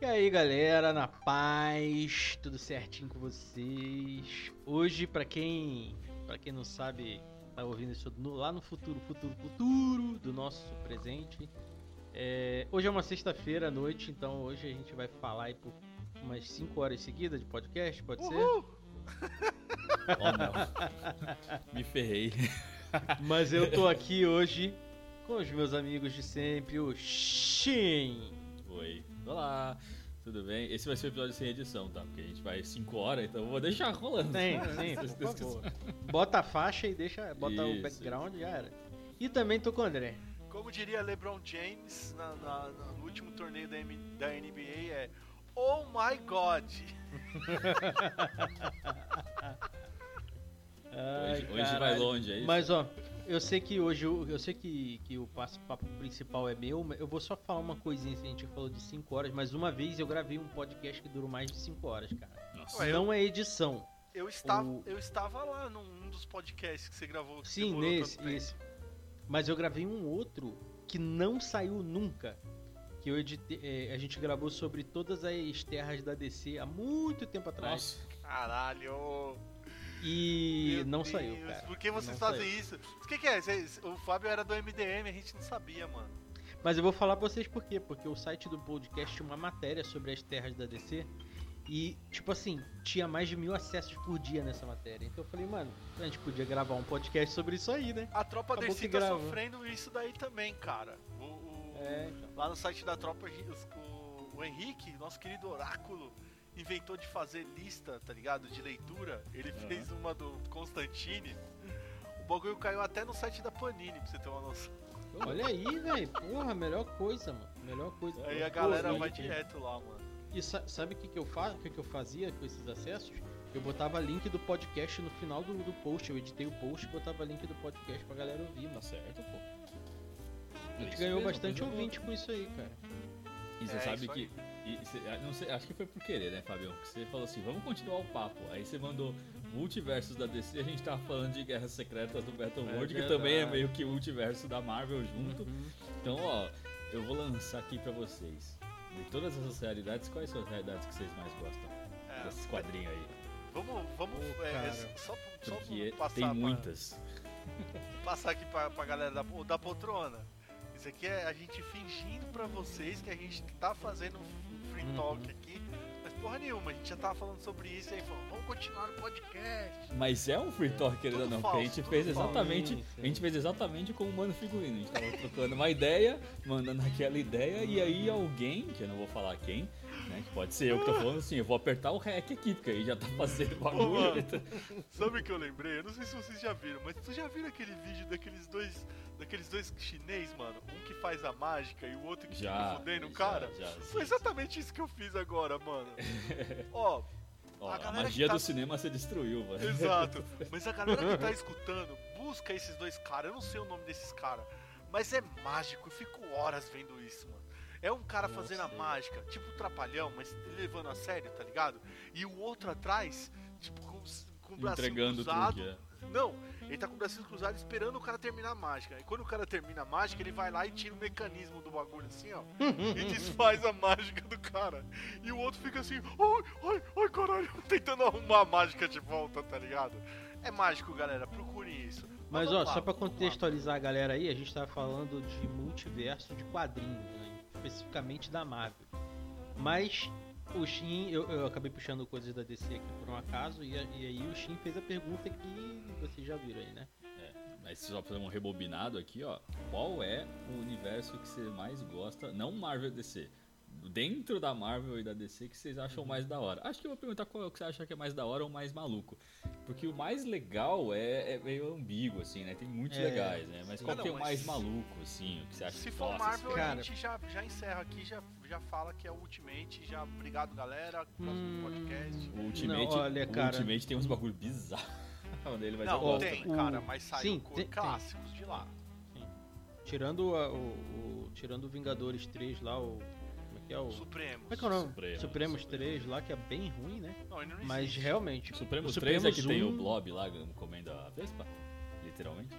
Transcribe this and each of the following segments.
E aí, galera, na paz, tudo certinho com vocês? Hoje, pra quem, para quem não sabe, tá ouvindo isso no, lá no futuro, futuro, futuro do nosso presente. É, hoje é uma sexta-feira à noite, então hoje a gente vai falar aí por umas 5 horas seguidas de podcast, pode Uhul! ser? Oh, não. Me ferrei. Mas eu tô aqui hoje com os meus amigos de sempre, o Shin. Oi. Olá. Tudo bem? Esse vai ser o episódio sem edição, tá? Porque a gente vai 5 horas, então eu vou deixar rolando. Sim, sim, por favor. Bota a faixa e deixa, bota o Isso. background já era. E também tô com o André. Como diria LeBron James na- na- no último torneio da, M- da NBA, é Oh my God! Hoje, Ai, hoje vai caralho. longe, é isso? Mas ó, eu sei que hoje eu, eu sei que, que o passo- papo principal é meu, mas eu vou só falar uma coisinha, assim, a gente falou de 5 horas, mas uma vez eu gravei um podcast que durou mais de 5 horas, cara. Nossa. Ué, eu- Não é edição. Eu estava, O- eu estava lá num um dos podcasts que você gravou. que Sim, nesse, esse. Mas eu gravei um outro que não saiu nunca. Que eu editei, é, a gente gravou sobre todas as terras da DC há muito tempo atrás. Nossa. Caralho! E Meu não Deus, saiu, cara. Por que vocês Não fazem saiu. isso? O que, que é? O Fábio era do MDM, a gente não sabia, mano. Mas eu vou falar pra vocês por quê. Porque o site do podcast tinha uma matéria sobre as terras da DC. E, tipo assim, tinha mais de mil acessos por dia nessa matéria. Então eu falei, mano, a gente podia gravar um podcast sobre isso aí, né? A tropa Acabou DC tá sofrendo isso daí também, cara. O, o- É, então. Lá no site da tropa, o, o Henrique, nosso querido oráculo, inventou de fazer lista, tá ligado? De leitura. Ele Aham. fez uma do Constantine. O bagulho caiu até no site da Panini, pra você ter uma noção. Olha aí, velho. Porra, melhor coisa, mano. Melhor coisa. Aí a galera e- vai direto lá, mano. E sa- sabe o que, que eu faço? O que, que eu fazia com esses acessos? Eu botava link do podcast no final do, do post. Eu editei o post e botava link do podcast pra galera ouvir, Tá mano. certo, pô. A É gente isso ganhou mesmo, bastante ouvinte com isso aí, cara. E você É, sabe que. E sei, acho que foi por querer, né, Fabião? Que você falou assim, vamos continuar o papo. Aí você mandou multiversos da DC, a gente tava falando de Guerras Secretas do Battleworld, que verdade. também é meio que o multiverso da Marvel junto. Uhum. Então, ó, eu vou lançar aqui pra vocês. De todas essas realidades, quais são as realidades que vocês mais gostam É, desses quadrinhos aí? vamos, vamos, Pô, é, só, só Porque passar, tem pra- muitas. passar aqui pra, pra galera da, da poltrona. Isso aqui é a gente fingindo pra vocês que a gente tá fazendo um free Uhum. aqui. Mas porra nenhuma, a gente já tava falando sobre isso e aí falou, vamos continuar no podcast. Mas é um free talk, querendo ou não, falso, porque a gente fez falso. exatamente. Sim, sim. A gente fez exatamente como o Mano Figurino. A gente tava trocando uma ideia, mandando aquela ideia, e aí alguém, que eu não vou falar quem, né? Pode ser eu que tô falando assim, eu vou apertar o REC aqui, porque aí já tá fazendo bagulho. sabe o que eu lembrei? Eu não sei se vocês já viram, mas tu já viram aquele vídeo daqueles dois. Daqueles dois chinês, mano? Um que faz a mágica e o outro que Já. fica fudendo o já, cara? já, Foi exatamente isso que eu fiz agora, mano. Ó, Ó, a a, magia tá- do cinema se destruiu, mano. Exato. Mas a galera que tá escutando, busca esses dois caras. Eu não sei o nome desses caras. Mas é mágico. Eu fico horas vendo isso, mano. É um cara fazendo a mágica, tipo um trapalhão, mas levando a sério, tá ligado? E o outro atrás, tipo, com, com o bracinho Entregando o cruzado. truque, é. Não, ele tá com o bracinho cruzado esperando o cara terminar a mágica. E quando o cara termina a mágica, ele vai lá e tira o mecanismo do bagulho assim, ó. e desfaz a mágica do cara. E o outro fica assim, ai, ai, ai, caralho, tentando arrumar a mágica de volta, tá ligado? É mágico, galera, procurem isso. Mas ó, vamos lá, só pra lá. contextualizar a galera aí, a gente tava falando de multiverso de quadrinhos, né? Especificamente da Marvel. Mas o Shin, eu, eu acabei puxando coisas da DC aqui por um acaso, e, e aí o Shin fez a pergunta que vocês já viram aí, né? Mas só fazer um rebobinado aqui, ó. Qual é o universo que você mais gosta? Não Marvel DC. Dentro da Marvel e da DC que vocês acham mais da hora? Acho que eu vou perguntar qual é o que você acha que é mais da hora ou mais maluco. Porque o mais legal é, é meio ambíguo, assim, né? Tem muitos É, legais, né? Mas sim. qual Ah, que é o mais maluco, assim? O que você acha Se que for Marvel, cara. a gente já, já encerra aqui, já, já fala que é o Ultimate. Já, obrigado, galera. Próximo Hum, podcast. O Ultimate, Não, olha, o cara. Ultimate tem uns bagulho bizarros. Onde ele vai Não, tem, o- cara, mas saiu sim, com tem- tem. clássicos de lá. Tirando a- o, o- tirando o Vingadores 3 lá, o. É que é o. Supremos. Como é que é o nome? Supremos, Supremos Supremos. 3 lá, que é bem ruim, né? Não, não Mas realmente. O Supremos o 3 é que Supremos tem o 1 Blob lá comendo a Vespa? Literalmente?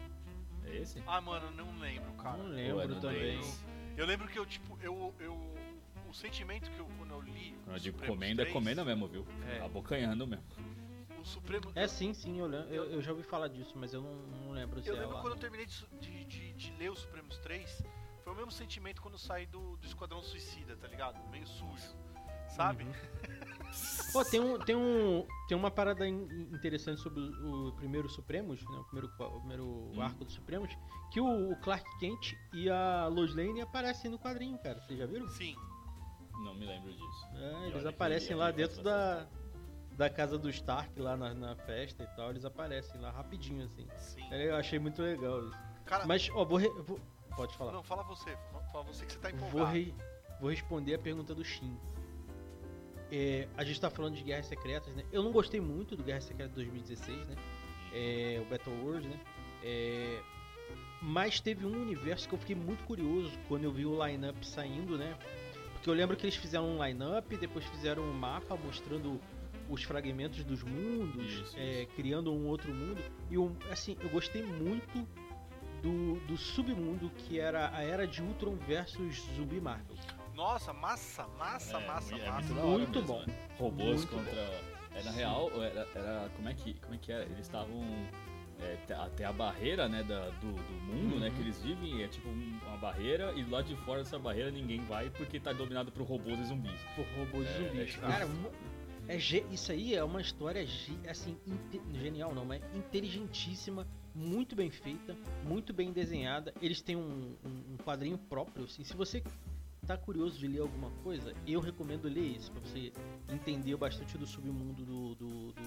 É esse? Ah, mano, eu não lembro, cara. Não é lembro no também. dois? Eu lembro que eu, tipo, eu. eu o o sentimento que eu, quando eu li. Quando eu digo Supremos comenda, é 3, comenda mesmo, viu? É. Abocanhando mesmo. O Supremo. É sim, sim, eu, eu, eu já ouvi falar disso, mas eu não, não lembro se Eu é lembro lá. quando eu terminei de, de, de- ler os Supremos 3, foi o mesmo sentimento quando eu saí do, do Esquadrão Suicida, tá ligado? Meio sujo, sabe? Uhum. Pô, tem, um, tem, um, tem uma parada in- interessante sobre o, o primeiro Supremos, né? O primeiro, o primeiro Hum. arco do Supremos, que o, o Clark Kent e a Lois Lane aparecem no quadrinho, cara. Vocês já viram? Sim. Não me lembro disso. É, eles aparecem lá dentro da, da casa do Stark, lá na, na festa e tal. Eles aparecem lá rapidinho, assim. Sim. É, Eu achei muito legal isso. Cara, Mas, ó, vou, re- vou- Pode falar. não, fala você. Fala você que você tá Vou, empolgado. re- vou responder a pergunta do Shin. É, a gente tá falando de Guerras Secretas, né? Eu não gostei muito do Guerra Secreta 2016, né? É, o Battle World, né? É, mas teve um universo que eu fiquei muito curioso quando eu vi o line-up saindo, né? Porque eu lembro que eles fizeram um line-up, depois fizeram um mapa mostrando os fragmentos dos mundos, Isso, é, criando um outro mundo. E um, assim, eu gostei muito do, do submundo que era a Era de Ultron versus Zumbi Marvel. Nossa, massa, massa, É, massa, é massa. muito Muito mesmo, bom. né? Robôs Muito contra. É, na real, era, era- Como é que. Como é que era? Eles estavam. É, até a barreira né, da, do, do mundo né, Uhum. que eles vivem é tipo um- uma barreira e do lado de fora dessa barreira ninguém vai porque tá dominado por robôs e zumbis. por robôs É, zumbis. é tipo Cara, é isso aí é uma história assim genial, não, mas inteligentíssima, muito bem feita, muito bem desenhada. Eles têm um, um- um quadrinho próprio, assim. Se você tá curioso de ler alguma coisa, eu recomendo ler isso para você entender bastante do submundo do, do, do,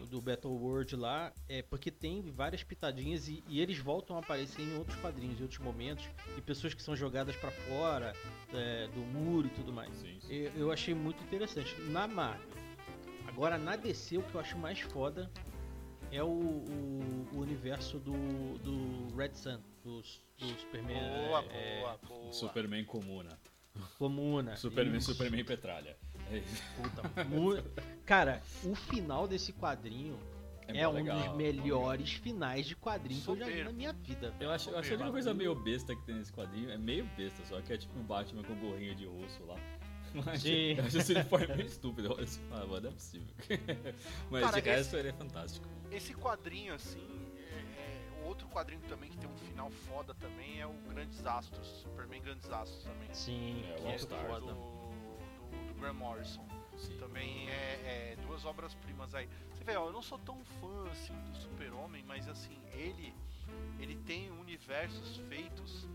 Uhum. do Battle World lá, é porque tem várias pitadinhas e, e eles voltam a aparecer em outros quadrinhos, em outros momentos, e pessoas que são jogadas pra fora é, do muro e tudo mais. Sim, sim. Eu, eu achei muito interessante. Na Marvel. Agora na DC o que eu acho mais foda é o, o- o universo do, do Red Sun, do, do Superman. Boa, é, boa, boa. Superman comuna. Comuna. Superman, Isso. Superman Petralha. É, isso. Puta, mu- Cara, o final desse quadrinho é, mó um legal. dos melhores finais de quadrinho que eu já vi na minha vida. Eu acho, eu acho que a única Bagulho. coisa meio besta que tem nesse quadrinho é meio besta, só que é tipo um Batman com gorrinho de russo lá. Mas Sim. eu acho esse uniforme meio estúpido. Olha assim, ah, mano, não é possível. Mas Cara, de resto ele é fantástico. Esse quadrinho, assim, é, é- outro quadrinho também que tem um final foda também é o Grandes Astros, Superman Grandes Astros também. Sim, É, o que é All Star. do, do, do Grant Morrison. Sim. Também é, é duas obras-primas aí. Você vê, ó, eu não sou tão fã assim do Super-Homem, mas assim, ele ele tem universos feitos.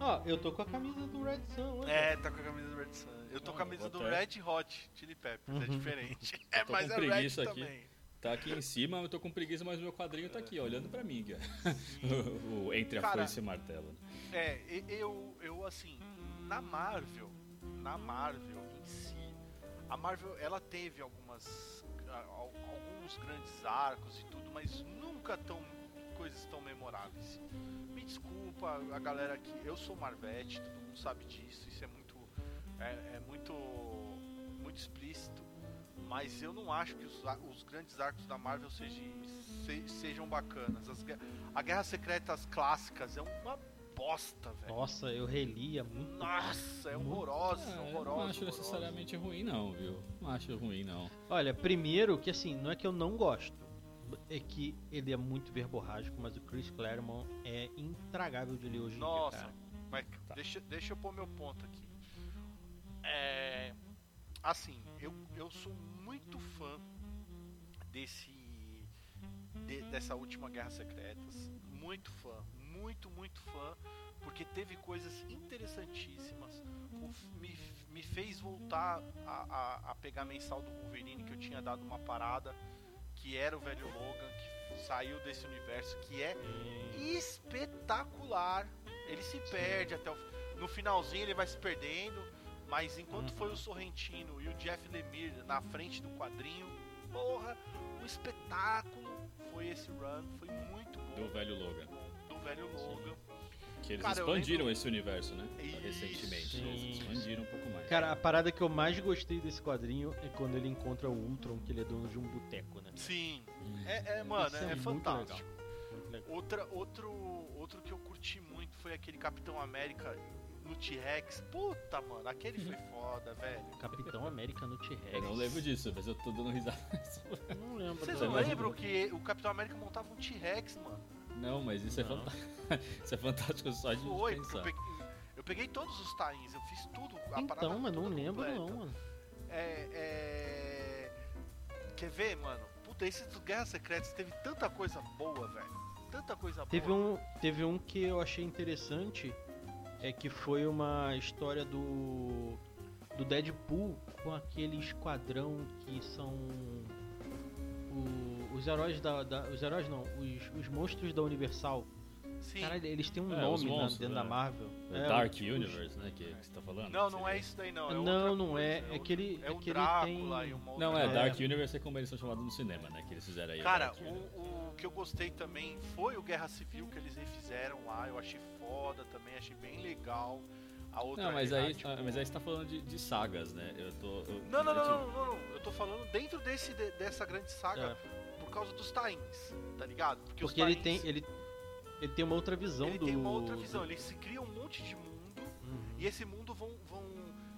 Ó, eu tô com a camisa do Red Sun, olha. É, tá com a camisa do Red Sun. Eu tô com a camisa do Red Hot Chili Peppers, é Uhum. diferente. É, mas é Red preguiça aqui. também. Tá aqui em cima, eu tô com preguiça, mas meu quadrinho tá aqui, ó, olhando pra mim. o, o Entre a Cara, Foice e Martelo. É, eu, eu assim, na Marvel, na Marvel em si, a Marvel ela teve algumas alguns grandes arcos e tudo, mas nunca tão coisas tão memoráveis. Me desculpa a galera que eu sou Marvete, todo mundo sabe disso, isso é muito é, é muito muito explícito, mas eu não acho que os, os grandes arcos da Marvel sejam se- sejam bacanas. As a Guerra Secretas clássicas é uma bosta, velho. Nossa, eu relia muito. Nossa, é horrorosa, eu horrorosa. não acho horrorosa. necessariamente ruim, não, viu? Não acho ruim, não. Olha, primeiro que assim, não é que eu não gosto. É que ele é muito verborrágico, mas o Chris Claremont é intragável de ler hoje em Nossa, dia, cara. mas Tá. deixa, deixa eu pôr meu ponto aqui. É. Assim, eu, eu sou muito fã desse. de- dessa última Guerra Secretas. Muito fã, muito, muito fã. Porque teve coisas interessantíssimas. O me, me fez voltar a, a, a pegar mensal do Wolverine, que eu tinha dado uma parada. Que era o velho Logan, que saiu desse universo, que é espetacular. Ele se perde até o no finalzinho ele vai se perdendo, mas enquanto Uhum. foi o Sorrentino e o Jeff Lemire na frente do quadrinho, porra, um espetáculo foi esse run, foi muito bom Do velho Logan. do velho Logan. Que eles Cara, expandiram lembro- esse universo, né? Isso. Recentemente. Sim. Eles expandiram um pouco mais. Cara, a parada que eu mais gostei desse quadrinho é quando ele encontra o Ultron, que ele é dono de um boteco, né? Sim, é, é, mano, Isso é, é muito fantástico. Muito legal. Outra, outro, outro que eu curti muito foi aquele Capitão América no T-Rex. Puta, mano, aquele foi foda, velho. Capitão América no T-Rex. Eu não lembro disso, mas eu tô dando risada. Não lembro. Vocês não. lembram que o Capitão América montava um T-Rex, mano? Não, mas isso é Não. fantástico. isso é fantástico só de Foi, pensar. eu peguei, eu peguei todos os tains, eu fiz tudo. A Então, mas não lembro completa. não, mano. É, é... Quer ver, mano? Puta, esse do Guerra Secretas teve tanta coisa boa, velho. Tanta coisa Teve boa. um, teve um que eu achei interessante, é que foi uma história do do Deadpool com aquele esquadrão que são o- os heróis da, da- os heróis não, os, os monstros da Universal. Sim. Caralho, eles têm um É, nome na- monstros, dentro né? da Marvel. O É, Dark tipo, Universe, né? Que, que você tá falando? Não, não é isso daí não. É Não, não coisa, é, é outro- que ele- É é o que ele Drácula tem- e uma Não, outra é, É. Dark Universe é como eles são chamados no cinema, né? Que eles fizeram aí. o Cara, o, Universe. o que eu gostei também foi o Guerra Civil que eles refizeram lá. Eu achei foda também, achei bem legal. A outra Não, mas é, aí, tipo- ah, mas aí você tá falando de, de sagas, né? Eu tô. eu- Não, não, eu não, não, não, não. Eu tô falando dentro desse, de- dessa grande saga É, por causa dos tains, tá ligado? Porque, os porque ele tem tains, ele ele tem uma outra visão ele do tem uma outra do- visão. Ele se cria um monte de mundo Uhum. e esse mundo vão, vão,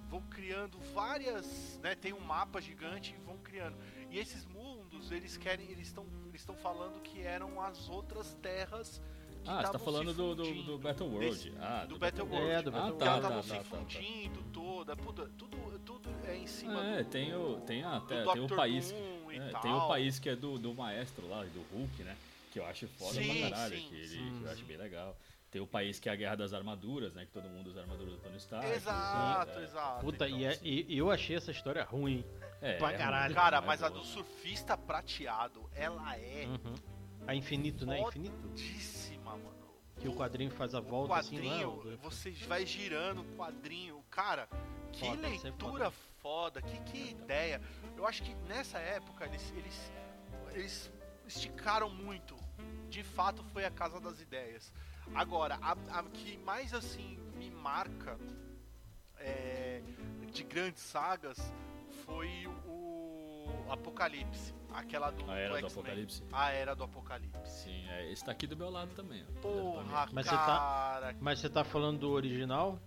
vão criando várias, né? Tem um mapa gigante e vão criando. E esses mundos, eles querem, eles estão, eles estão falando que eram as outras terras. Que Ah, você tá falando do, do, do Battle World. Desse- ah, do Battle World. World. É, do Ah, Battle que tá, elas tá, estavam tá, se tá, tá. fundindo toda, puta, tudo, tudo é em cima É, do, tem o, tem, a, do tem, o país. É, tem o país que é do, do maestro lá, do Hulk, né? Que eu acho foda Sim, pra caralho. sim, que, ele, sim, que eu acho bem legal. Tem o país que é a Guerra das Armaduras, né? Que todo mundo usa a armadura do Tony Stark. Exato, é. exato. Puta, então, e, é- assim. e eu achei essa história ruim. É, pra é caralho. ruim, Cara, é mas a boa. do surfista prateado, ela é Uhum. A infinito, né? Foda. Infinito. mano. Que o quadrinho faz a O volta assim, não é? quadrinho, você vai girando o quadrinho. Cara, que Foda, é leitura foda, que, que ideia. Eu acho que nessa época eles, eles, eles esticaram muito. De fato, foi a Casa das Ideias. Agora, a, a que mais assim me marca é, de grandes sagas foi o Apocalipse. Aquela do, A Era do X-Men. Apocalipse. A Era do Apocalipse. Sim, é, esse tá aqui do meu lado também. ó. Porra, Mas você tá- cara. Mas você tá falando do original?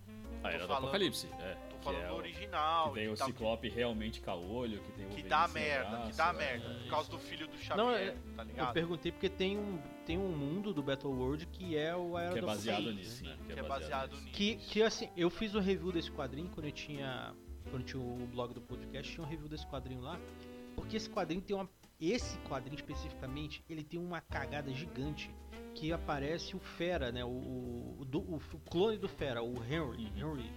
A Era do falando- Apocalipse, é. Que falando é do original. Que tem o tá- Ciclope realmente caolho, que tem o que dá merda, braço, que dá é. merda. é Por causa do filho do Xavier, Não, é- tá Eu ligado? perguntei porque tem um, tem um mundo do Battle World que é o Era Que é do baseado Apocalipse, nisso, né? né? Que é baseado nisso. Que, que assim, eu fiz o review desse quadrinho quando eu tinha. Quando tinha o blog do podcast, tinha um review desse quadrinho lá. Porque esse quadrinho tem uma. Esse quadrinho especificamente, ele tem uma cagada gigante. Que aparece o Fera, né? O, o, o do- o clone do Fera, o Henry. Uhum. Henry.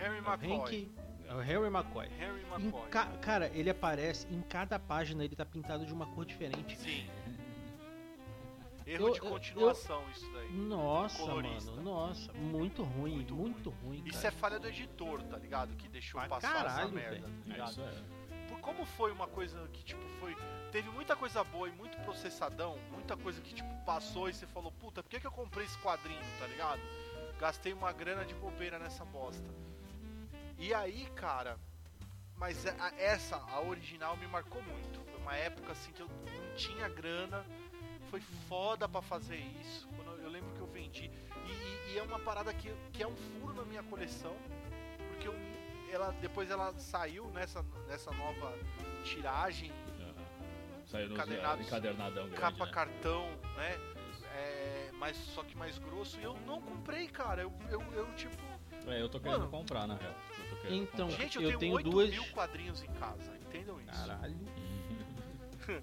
Harry É McCoy. É o Henry McCoy. Harry McCoy. ca- cara, ele aparece em cada página, ele tá pintado de uma cor diferente. Sim. Erro Eu- de eu- continuação isso daí. Nossa, Colorista. mano, nossa, muito ruim, Muito muito, ruim. Isso cara. é falha do editor, tá ligado? Que deixou Pra passar caralho, essa merda, velho. tá É, ligado? isso é. Por como foi uma coisa que, tipo, foi. Teve muita coisa boa e muito processadão, muita coisa que, tipo, passou e você falou, puta, por que, que eu comprei esse quadrinho, tá ligado? Gastei uma grana de bobeira nessa bosta. E aí, cara, mas a- a- essa, a original, me marcou muito. Foi uma época assim que eu não tinha grana, foi foda pra fazer isso. Eu, eu lembro que eu vendi. E, e- e é uma parada que, que é um furo na minha coleção, porque eu, ela, depois ela saiu nessa, nessa nova tiragem. Saiu no Encadernados. encadernadão grande, capa né? cartão, né? É, mas só que mais grosso, e eu não comprei, cara. Eu, eu, eu tipo. É, eu tô querendo Mano. comprar, na real. Então, comprar. Gente, eu, Eu tenho tenho 8 duas- mil quadrinhos em casa, entendam isso. Caralho,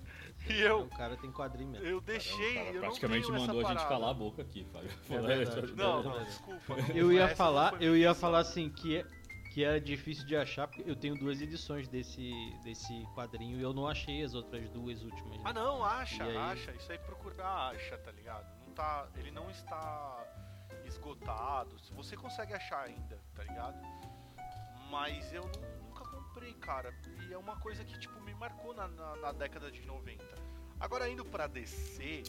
E eu, o cara tem quadrinho mesmo. eu deixei, Cara, eu praticamente mandou a gente parada. calar a boca aqui, Fábio. É. Não, Não, desculpa. não, Eu ia falar, eu ia falar assim que é, que era difícil de achar, porque eu tenho duas edições desse desse quadrinho e eu não achei as outras duas últimas. né? Ah não, acha, aí? acha. Isso aí procurar acha, tá ligado? Não tá, ele não está esgotado. Se Você consegue achar ainda, tá ligado? Mas eu nu- nunca comprei, cara. E é uma coisa que tipo me marcou na, na, na década de 90. Agora indo pra DC,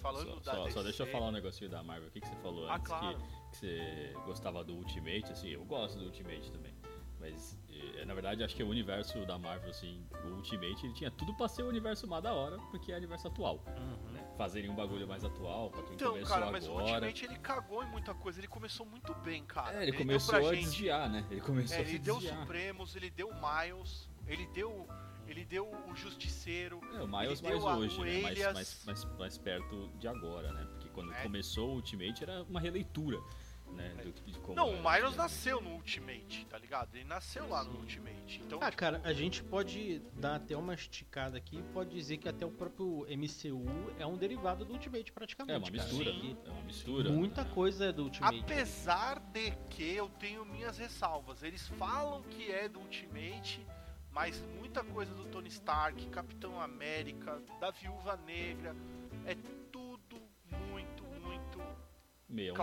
falando Só, da só- DC. só deixa eu falar um negocinho da Marvel. O que, que você falou Ah, antes? claro. Que, que você gostava do Ultimate, assim, eu gosto do Ultimate também. Mas, eh, na verdade, acho que o universo da Marvel, assim, o Ultimate, ele tinha tudo pra ser o universo mais da hora, porque é o universo atual. Uhum. Fazerem um bagulho mais atual, pra quem Então, começou cara, mas o agora. Ultimate ele cagou em muita coisa. Ele começou muito bem, cara. É, ele, deu começou pra a gente- desviar, né? Ele começou É, a ele deu o. Supremos, ele deu o Miles, ele deu, ele deu o Justiceiro. É, o Miles ele mais hoje, né? Mais, mais, mais, mais perto de agora, né? Porque quando É. começou o Ultimate era uma releitura, né? É. Do, de como Não, o antigamente. nasceu no Ultimate, tá ligado? Ele nasceu lá no. Ultimate. Então, Ah, tipo, cara, a gente pode dar até uma esticada aqui e pode dizer que até o próprio MCU é um derivado do Ultimate praticamente. É uma mistura, Sim. é uma mistura. Muita né? coisa é do Ultimate. apesar de que eu tenho minhas ressalvas. Eles falam que é do Ultimate, mas muita coisa do Tony Stark, Capitão América, da Viúva Negra, é tudo muito, muito meia.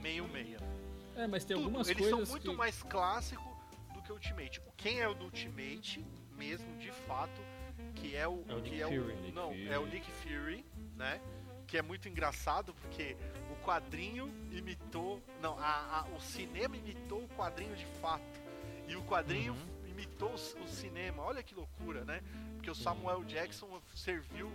Meio meia. É, mas tem Tudo. algumas Eles coisas são muito que... mais clássico do que o Ultimate. Quem é o do Ultimate, mesmo de fato, que é o. É o que Nick é Fury. Nick não, Fury. é o Nick Fury, né? Que é muito engraçado porque o quadrinho imitou. Não, a, a- o cinema imitou o quadrinho de fato. E o quadrinho Uhum. imitou o, o cinema. Olha que loucura, né? Porque o Samuel Jackson serviu.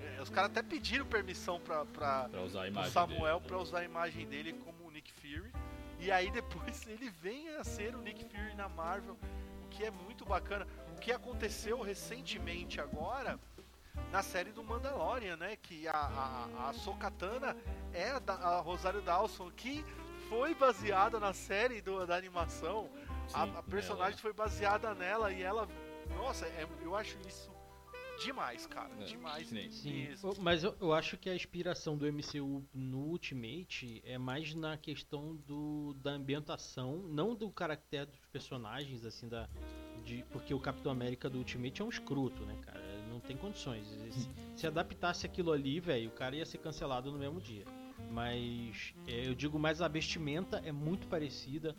é, os caras até pediram permissão pra, pra, Pra usar a o imagem Samuel dele. pra usar a imagem dele como o Nick Fury. E aí depois ele vem a ser o Nick Fury na Marvel, o que é muito bacana. O que aconteceu recentemente agora na série do Mandalorian, né? Que a, a, a Sokatana é a, da- a Rosário Dawson, que foi baseada na série do, da animação. A, Sim, a personagem foi baseada nela e ela. Nossa, é- eu acho isso demais, cara. É, demais. Sim, o- mas eu, eu acho que a inspiração do MCU no Ultimate é mais na questão do, da ambientação, não do caractere dos personagens, assim, da. De, porque o Capitão América do Ultimate é um escroto, né, cara? Não tem condições. Se, se adaptasse aquilo ali, velho, o cara ia ser cancelado no mesmo dia. Mas é, eu digo mais a vestimenta é muito parecida.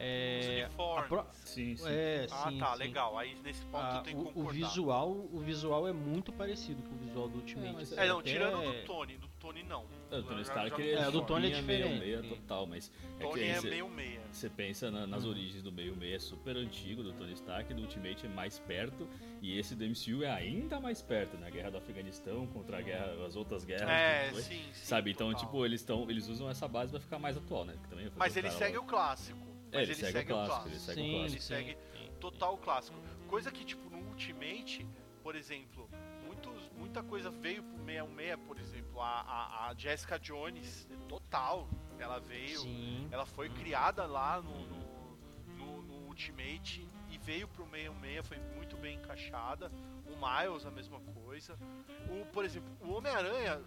Os É, uniformes. pro- Sim, sim. é, Ah, sim, tá, sim. legal. Aí nesse ponto Ah, tenho que o, o concordar. visual, o visual é muito parecido com o visual do Ultimate. mas É, não, Até- tirando do Tony. Do Tony, não. É, o Tony Stark É, o do. Tony é chapinha meio diferente. meia total, mas é Tony que é meio meia. Você pensa na- nas Uhum. origens do meio meia é super antigo do Tony Stark, do Ultimate é mais perto e esse do MCU é ainda mais perto, na guerra do Afeganistão contra a guerra, as outras guerras. É, sim, sim. Sabe, então total. tipo, eles estão, eles usam essa base pra ficar mais atual, né? Que também Mas ele cara segue lá- o clássico. É, Mas ele segue o clássico, ele segue o Sim, clássico. Ele segue sim. total clássico. Coisa que, tipo, no Ultimate, por exemplo, muitos, muita coisa veio pro 66, por exemplo. A, a, a Jessica Jones, total. Ela veio. Sim. Ela foi criada lá no, no, no- no Ultimate e veio pro 66, foi muito bem encaixada. O Miles, a mesma coisa. O, por exemplo, o Homem-Aranha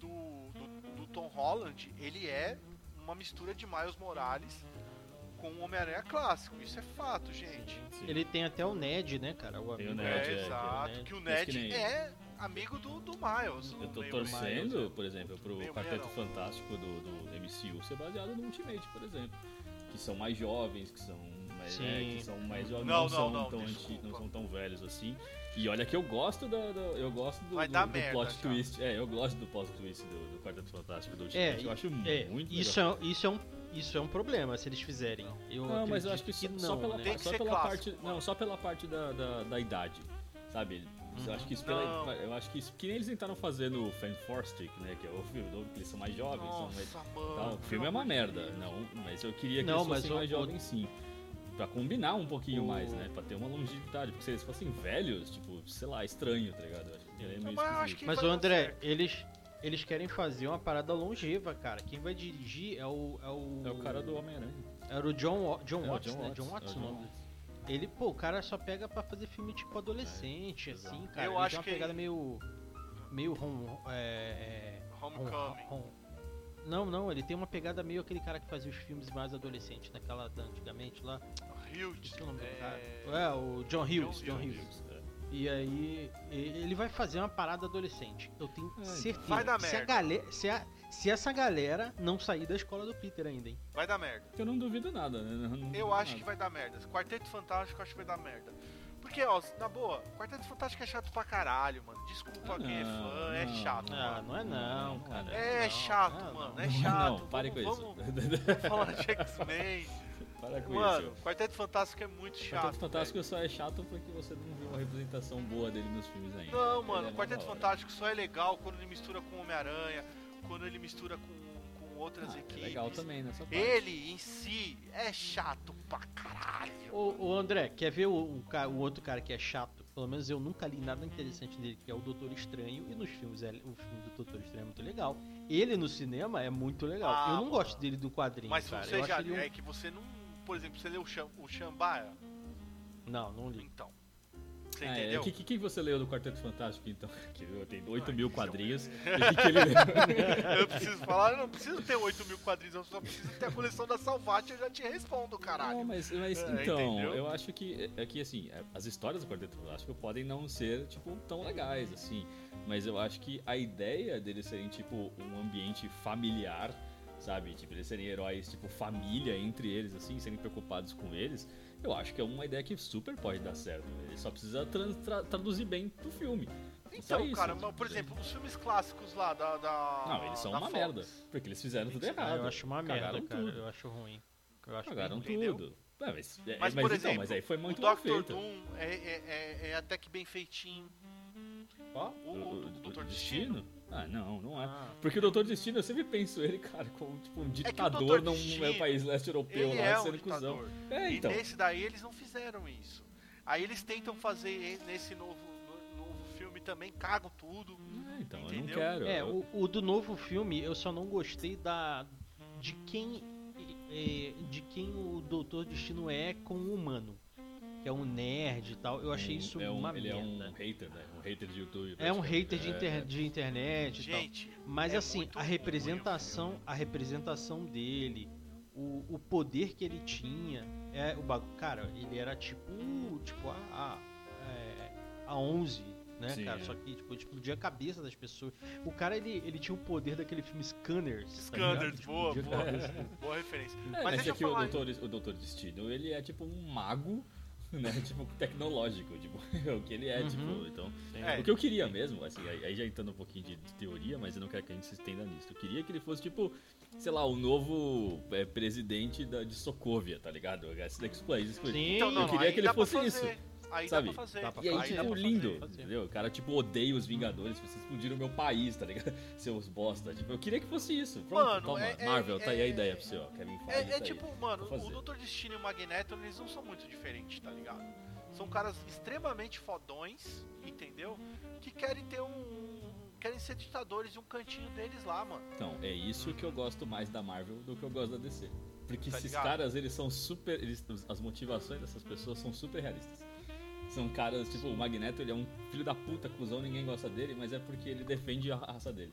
do, do, do Tom Holland, ele é uma mistura de Miles Morales com o Homem-Aranha clássico. Isso é fato, gente. Sim. Ele tem até o Ned, né, cara? O Tem o amigo. Ned, é, é, exato. Ned. Que o Ned que nem- é amigo do, do Miles. Eu tô torcendo, Miles, por exemplo, pro Quarteto Fantástico do, do MCU ser baseado no Ultimate, por exemplo. Que são mais jovens, que são mais, é, que são mais jovens, Não, não, não, são não, tão anti- não são tão velhos assim. E olha que eu gosto da, da- eu gosto do, do, do merda plot já. twist. É, eu gosto do plot twist do, do Quarteto Fantástico do Ultimate. É, eu acho É, muito isso legal. é, isso, é um, isso é um problema se eles fizerem. Eu Não, mas eu acho que, que só, não, pela, né? Só pela parte, não, só pela parte da, da, da idade, sabe? Eu acho que isso pela, eu acho que isso, que nem eles tentaram fazer no Fan Stick, né, que é o filme novo, que eles são mais jovens, são mais Nossa, mano. Tá, o filme é uma merda, não, mas eu queria que Não, eles fossem mais jovens sim. Pra combinar um pouquinho O- mais, né? Pra ter uma longevidade. Porque se eles fossem velhos, tipo, sei lá, estranho, tá ligado? Eu acho que seria meio Mas eu acho esquisito. que- Mas o André, certo. eles, eles querem fazer uma parada longeva, cara. Quem vai dirigir é o. É o, É o cara do Homem-Aranha. Era o John, John É, Watts, John né? Watts, John Watts é o John nome. Ele, pô, o cara só pega pra fazer filme tipo adolescente, É, assim, exato. cara. Eu Ele acho tem uma que- pegada meio. meio home. É, é, home- Homecoming. home- Não, não, ele tem uma pegada meio aquele cara que fazia os filmes mais adolescentes, naquela da antigamente lá. Hughes. Esqueci o nome do é... cara. É, o John Hughes, John Hughes. Hughes. E aí, ele vai fazer uma parada adolescente. Eu tenho certeza. Vai dar se, a merda. galera, se, a- se essa galera não sair da escola do Peter ainda, hein? Vai dar merda. Eu não duvido nada, né? Não- não Eu acho que nada. vai dar merda. Quarteto Fantástico eu acho que vai dar merda. Porque, ó, na boa, Quarteto Fantástico é chato pra caralho, mano. Desculpa Ah, quem é não, fã, é não. chato, Ah, mano. não é não, cara. É Não, chato, não, mano. não. É chato. Não, pare com vamos, isso. Vamos falar de X-Men. Para com Mano, isso. Quarteto Fantástico é muito chato. Quarteto Fantástico só é chato porque você não viu uma representação boa dele nos filmes ainda. Não, mano, é o Quarteto. Fantástico só é legal quando ele mistura com Homem-Aranha, quando ele mistura com, com outras Ah, é equipes. legal também nessa parte. Ele em si é chato pra caralho. Ô, ô, André, quer ver o, o, o outro cara que é chato? Pelo menos eu nunca li nada interessante dele, que é o Doutor Estranho. E nos filmes, é- o filme do Doutor Estranho é muito legal. Ele no cinema é muito legal. Ah, eu não mano. gosto dele do quadrinho, Mas cara. você eu já ele um... é que você não. Por exemplo, você leu o, Xambaya? Não, não li. Então. Você Ah, é. entendeu? O que, que, que você leu do Quarteto Fantástico então? Que tem 8 Ah, mil é um- quadrinhos. E o que, que ele leu? Eu preciso falar, eu não preciso ter 8 mil quadrinhos, eu só preciso ter a coleção da Salvat, eu já te respondo, caralho. Não, mas, mas É, então, entendeu? eu acho que, é que assim, é, as histórias do Quarteto Fantástico podem não ser, tipo, tão legais, assim. Mas eu acho que a ideia deles serem, tipo, um ambiente familiar, sabe? Tipo, eles serem heróis, tipo, família entre eles, assim, serem preocupados com eles, eu acho que é uma ideia que super pode dar certo. Ele só precisa trans- tra- traduzir bem pro filme. Então, isso, cara, mas, por exemplo, os filmes clássicos lá da. da Não, eles são uma Fox. merda. Porque eles fizeram tudo Ah, errado. Ah, eu acho uma merda, cara. tudo. Eu acho ruim. Eu acho Cagaram entendeu? tudo. É, mas, é, Mas, mas, por então, exemplo, mas aí foi muito o feito. Doom é, é, é, é até que bem feitinho. Ó, O- o- o Doutor Destino? Ah, não, não é. Ah, Porque o Doutor Destino, eu sempre penso ele, cara, como tipo, um É ditador Dr. num Destino, país leste europeu Ele lá, é um sendo cuzão. ditador. É, E então. nesse daí eles não fizeram isso. Aí eles tentam fazer nesse novo, no- novo filme também, cagam tudo. É, então, eu não Entendeu? quero. É, o, o do novo filme, eu só não gostei da de quem é, de quem o Doutor Destino é com o humano, que é um nerd e tal. Eu achei isso é um, uma Ele é merda. um hater, né? Um hater de YouTube. É um hater de, inter- É, de internet e tal. Gente, Mas é assim, a ruim o representação, a representação dele, o, o poder que ele tinha, é o bagulho, cara, ele era tipo, tipo a a, é, a 11, né, Sim, cara? é. Só que tipo, explodia a cabeça das pessoas. O cara ele, ele tinha o poder daquele filme Scanners. tá Scanners? Tipo, boa, boa. boa referência. É, Mas mas deixa eu aqui o falar- Doutor, o Doutor Destino, ele é tipo um mago, né? Tipo, tecnológico, tipo, é o que ele é, Uhum. tipo, então... É. O que eu queria mesmo, assim, aí já entrando um pouquinho de, de teoria, mas eu não quero que a gente se estenda nisso. Eu queria que ele fosse, tipo, sei lá, o novo é, presidente da, de Sokovia, tá ligado? Sim, Então, não, eu queria que ele fosse isso, fazer. Aí sabe? dá pra fazer. Dá pra E aí, Aí tipo, lindo, fazer. entendeu? O cara, tipo, odeia os Vingadores, vocês explodiram o meu país, tá ligado? Seus bosta. Tipo, eu queria que fosse isso. Pronto, Mano, toma. é- é- Marvel, tá aí a é- ideia pra você, ó. Kevin Feige, É, tá é aí. tipo, mano, Vou o. Dr. Destino e o Magneto, eles não são muito diferentes, tá ligado? São caras extremamente fodões, entendeu? Que querem ter um. Querem ser ditadores de um cantinho deles lá, mano. Então, é isso que eu gosto mais da Marvel do que eu gosto da DC. Porque Tá esses ligado? caras, eles são super. Eles, as motivações dessas pessoas são super realistas. São caras, tipo, o Magneto, ele é um filho da puta, cuzão, ninguém gosta dele, mas é porque ele defende a raça dele.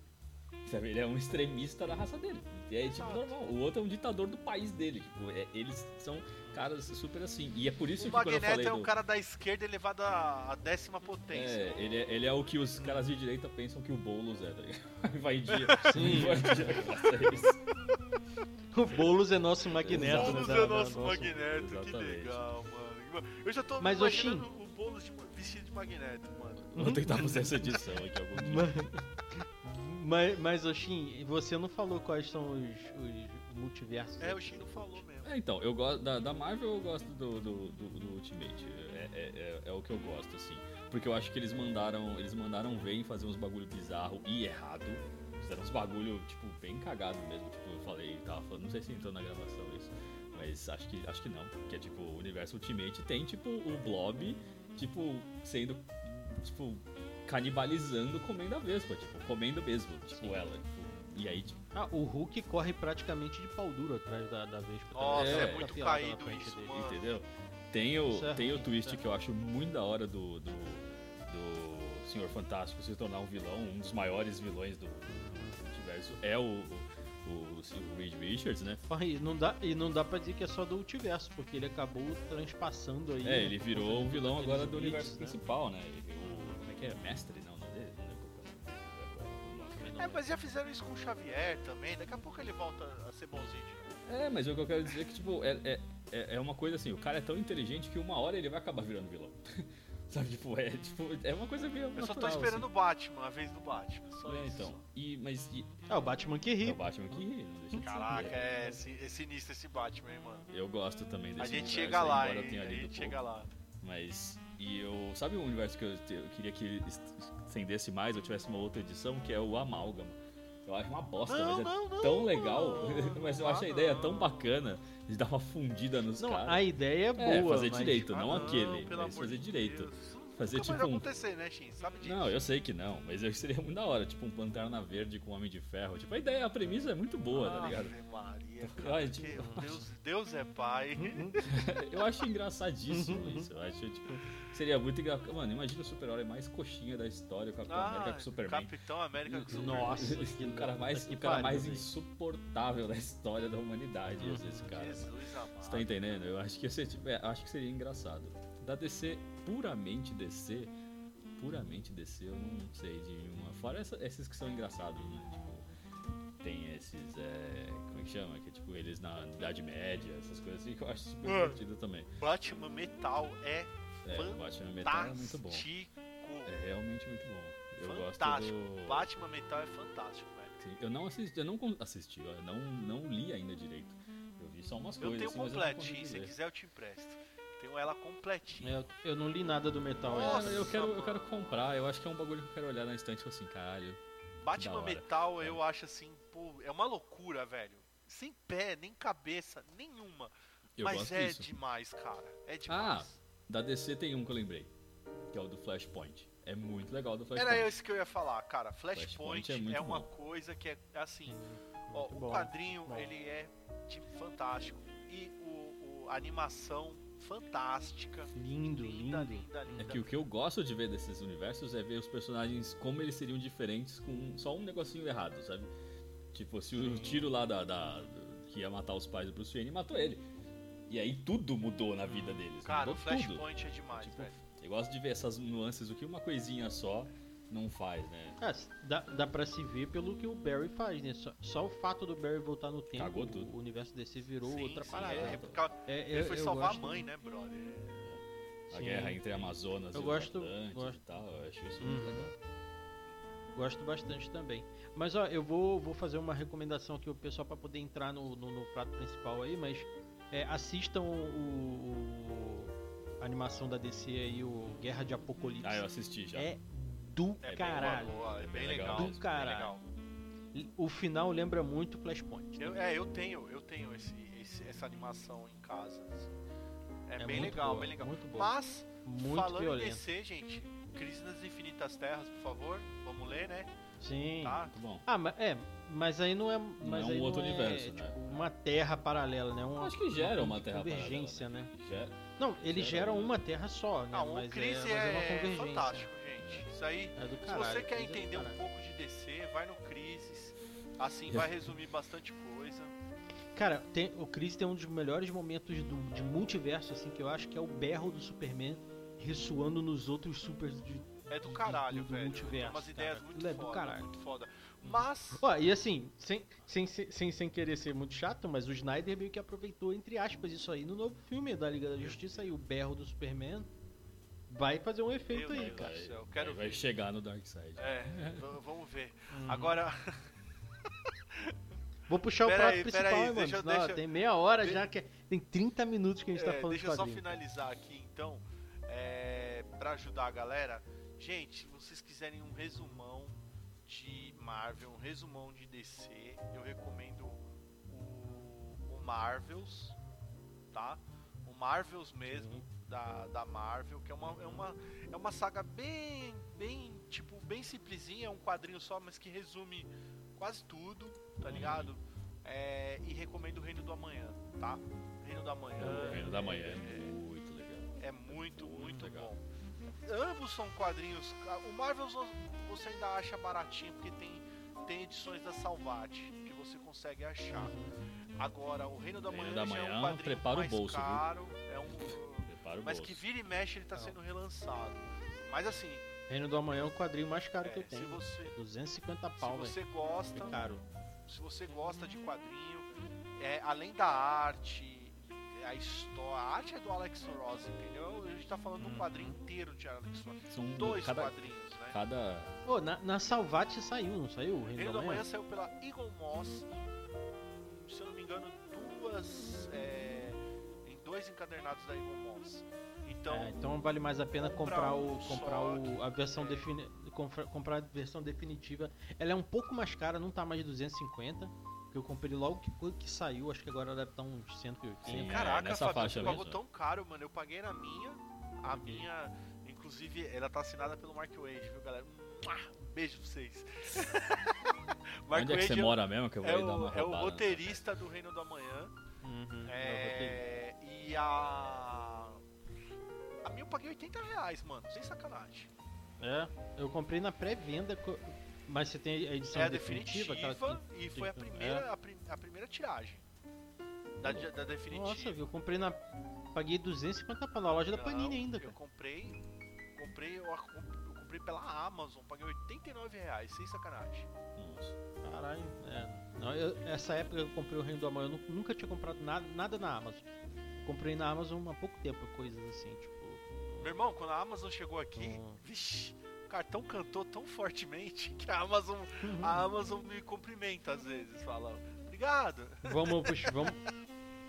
Sabe? Ele é um extremista da raça dele. E é tipo normal. O outro é um ditador do país dele. Tipo, é- eles são caras super assim. E é por isso O que quando eu Magneto falei é um do... cara da esquerda elevado à décima potência. É, ele é, ele é o que os caras de direita pensam que o Boulos é, tá ligado? Vai dia. Sim. Vai dia. O Boulos é nosso Magneto, né? Boulos da- é nosso Magneto, que Exatamente. legal, mano. Eu já tô Mas, imaginando o Boulos de, vestido de Magneto, mano. Vou tentar fazer essa edição aqui algum dia. Mas, mas, mas Oshin, você não falou quais são os, os multiversos? É, o Chino falou mesmo. É, então, eu gosto da, da Marvel, eu gosto do, do, do, do Ultimate. É, é, é, é o que eu gosto, assim. Porque eu acho que eles mandaram, eles mandaram ver em fazer uns bagulho bizarro e errado. Fizeram uns bagulho, tipo, bem cagado mesmo. Tipo, eu falei, tava falando, não sei se entrou na gravação isso. Mas acho que, acho que não. Porque, tipo, o universo Ultimate tem, tipo, o Blob, tipo, sendo, tipo, canibalizando, comendo a Vespa. Tipo, comendo mesmo, tipo, ela. Tipo, e aí, tipo, Ah, o Hulk corre praticamente de pau duro atrás da, da Vespa. Nossa, é Tá muito na caído isso, dele. mano. Entendeu? Tem o, é tem o twist é que eu acho muito da hora do, do, do Senhor Fantástico se tornar um vilão, um dos maiores vilões do, do universo é o, o, o, o Reed Richards, né? E não, dá, e não dá pra dizer que é só do multiverso, porque ele acabou transpassando aí. É, ele virou um de vilão agora do universo né? principal, né? Ele- o, como é que é? Mestre? Não, não dele? Não lembro que é. Mas É, já fizeram isso com o Xavier também. Daqui a pouco ele volta a ser bonzinho. É, mas o que eu quero dizer é que, tipo, é, é, é é uma coisa assim, o cara é tão inteligente que uma hora ele vai acabar virando vilão. Sabe, tipo, é, tipo, é uma coisa meio Eu só tô natural, esperando assim. o Batman, a vez do Batman. Só É, isso. então. E, mas e, É o Batman que é ri. o Batman que ri, não deixa de ser. Caraca, é, é sinistro esse Batman, hein, mano. Eu gosto também desse A gente universo, chega lá, hein? tenha A lido gente pouco. chega lá. Mas. E eu. Sabe um universo que eu, eu queria que est- estendesse mais ou tivesse uma outra edição, que é o Amálgama. Eu acho uma bosta, Não, mas é não, não, tão legal. não. mas eu acho a ideia não. tão bacana de dar uma fundida nos Não, caras. a ideia é É, boa, fazer mas... direito, Ah, não, aquele, mas fazer de direito. Deus. Fazer Nunca tipo vai um. acontecer, né, Shin? Sabe disso. Não, eu sei que não, mas eu seria muito da hora, tipo um Lanterna Verde com um Homem de Ferro. Tipo, a ideia, a premissa é muito boa, tá ligado? Maria, Ai, cara, tipo- que Deus, Deus é pai. Eu acho engraçadíssimo isso. Eu acho, tipo, seria muito engraçado. Mano, imagina o super-herói mais coxinha da história, o Capitão América com o Superman. Ah, Capitão América com Superman. Nossa, que o cara mais, que o cara mais insuportável da história da humanidade, esse cara. Jesus amado. Você tá entendendo? Eu acho que, ia ser, tipo, é, acho que seria engraçado. Da DC, puramente DC, puramente DC, eu não sei de uma. Fora essa- esses que são engraçados, né? Tipo, tem esses. É, como é que chama? Que tipo eles na Idade Média, essas coisas assim que eu acho super Ah. divertido também. Batman Metal é É, o Batman Metal é muito bom. fantástico. É realmente muito bom. Eu fantástico. gosto do. Batman Metal é fantástico, velho. Sim, Eu não assisti, eu não assisti, eu não, não li ainda direito. Eu vi só umas Eu coisas. tenho assim, mas eu não completinho, consegui se quiser eu te empresto. Tenho ela completinha. Eu, eu não li nada do Metal É, Nossa, ainda. eu, quero, eu quero comprar, eu acho que é um bagulho que eu quero olhar na estante e falar assim, caralho. Batman. Metal eu acho assim, pô, é uma loucura, velho. Sem pé, nem cabeça, nenhuma. Eu Mas gosto é disso. demais, cara. É demais. Da DC tem um que eu lembrei, que é o do Flashpoint. É muito legal o do Flashpoint. Era isso que eu ia falar, cara. Flashpoint, Flashpoint é é, uma bom. coisa que é assim. Ó, Muito o bom, quadrinho, bom. ele é de fantástico. E o, o- a animação fantástica. Lindo, linda, lindo. linda, linda. É que o que eu gosto de ver desses universos é ver os personagens como eles seriam diferentes com só um negocinho errado, sabe? Tipo, se o tiro lá da, da- que ia matar os pais do Bruce Wayne matou ele. E aí tudo mudou na vida deles. Cara, o tudo. Flashpoint é demais, Tipo, velho. eu gosto de ver essas nuances, o que uma coisinha só não faz, né? Ah, dá, dá pra se ver pelo que o Barry faz, né? Só, só o fato do Barry voltar no tempo, Cagou tudo. o universo DC virou Sim, outra sim, parada. é, porque ela- É, ele foi salvar a mãe, né, brother? A Sim. guerra entre Amazonas Eu e gosto- gosto. e tal, eu acho isso muito legal. Gosto bastante também. Mas ó, eu vou, vou fazer uma recomendação aqui pro pessoal pra poder entrar no, no, no prato principal aí, mas é, assistam o, o- a animação da DC aí, o Guerra de Apocalipse. Ah, eu assisti já. É do É caralho. Bem, boa, é É bem bem legal. Do bem caralho. legal. O final lembra muito Flashpoint. Eu, é, eu tenho, eu tenho esse, esse- essa animação em casa. É, É bem legal, boa, bem legal. muito boa. Mas, Muito falando violento. em DC, gente, Crise nas Infinitas Terras, por favor, vamos ler, né? Sim. Tá? Muito bom. Ah, mas é, mas aí não é, mas é um aí outro não é, universo, né? tipo, uma terra paralela, né? Uma, Acho que gera uma terra convergência, paralela, né? Gera- Não, ele Gera gera uma- uma terra só, né? Ah, mas, Crise é, mas é uma é, convergência. fantástico, gente. Isso aí, É do se caralho. você quer do entender um caralho. pouco de DC, vai no Crisis. Assim, vai resumir bastante coisa. Cara, tem, o Chris tem um dos melhores momentos do, de multiverso, assim, que eu acho que é o berro do Superman ressoando nos outros supers de. É do caralho, do, do velho. multiverso. Tem umas ideias cara. muito é do foda, caralho. muito foda. Mas, Ó, e assim, sem, sem, sem, sem querer ser muito chato, mas o Snyder meio que aproveitou, entre aspas, isso aí no novo filme da Liga da Justiça aí, o berro do Superman. Vai fazer um efeito Meu aí, Deus. cara. céu, quero vai ver. chegar no Dark Side. é, vamos ver. Uhum. Agora, Vou puxar o Pera prato aí, principal, aí, mano. deixa eu- ó, deixa- tem meia hora já, que é- tem 30 minutos que a gente tá É, falando deixa de eu só finalizar aqui então, é, para ajudar a galera. Gente, se vocês quiserem um resumão de Marvel, um resumão de DC, eu recomendo o, o Marvels, tá? O Marvels mesmo da, da Marvel, que é uma, é uma é uma saga bem bem tipo bem simplesinha, é um quadrinho só, mas que resume quase tudo, tá ligado? É, e recomendo o Reino do Amanhã, tá? Reino do Amanhã. O Reino da Manhã é é, muito legal. é muito, muito legal. bom. Ambos são quadrinhos. O Marvel você ainda acha baratinho porque tem, tem edições da Salvati que você consegue achar. Agora, o Reino da Reino Manhã da já é Manhã, um quadrinho prepara o bolso, viu? caro, é Prepara o mas bolso. que vira e mexe ele tá sendo relançado. Mas assim, Reino do Amanhã é o quadrinho mais caro que é, eu se tenho. você 250 se pau, velho. você gosta, É caro. se você gosta de quadrinho, é, além da arte, a história, a arte é do Alex Ross, entendeu? A gente tá falando de um quadrinho inteiro de Alex Ross. São Dois cada, quadrinhos, né? cada Pô, na, na Salvat saiu, não saiu? O Reino, Reino da da Manhã? Manhã saiu pela Eagle Moss, se eu não me engano, duas. É, dois encadernados da Eagle Moss. Então, É, então vale mais a pena compra comprar um o comprar o, a versão é. defini, compra- comprar a versão definitiva. Ela é um pouco mais cara, não tá mais de 250, que eu comprei logo que, que saiu, ax que agora deve estar uns 180. Sim, é, caraca, nessa Fabio, faixa tu pagou tão caro, mano. Eu paguei na minha. A minha, inclusive, ela tá assinada pelo Mark Wade, viu, galera? Mua! Beijo pra vocês. Mark Onde é que você Wade mora mesmo? Que eu vou é, aí dar uma o, é o roubada. roteirista do Reino da Manhã. Uhum, É, e a. A minha eu paguei 80 reais, mano, sem sacanagem. É, eu comprei na pré-venda, mas você tem a edição é definitiva, definitiva, que- e foi a primeira, é. a, prim- a primeira tiragem. Da, da definitiva. Nossa, viu? Eu comprei na. Paguei 250 pra na loja da Não, Panini ainda, Eu cara. comprei. Comprei, eu, eu comprei pela Amazon, paguei 89 reais, sem sacanagem. Nossa. Caralho, é. Não, eu- essa época eu comprei o Reino do Amanhã, eu nu- nunca tinha comprado nada, nada na Amazon. Comprei na Amazon há pouco tempo, coisas assim, tipo. Meu irmão, quando a Amazon chegou aqui, Hum. vixi, o cartão cantou tão fortemente que a Amazon, a Amazon me cumprimenta às vezes, fala, obrigado. Vamos, puxa, vamos,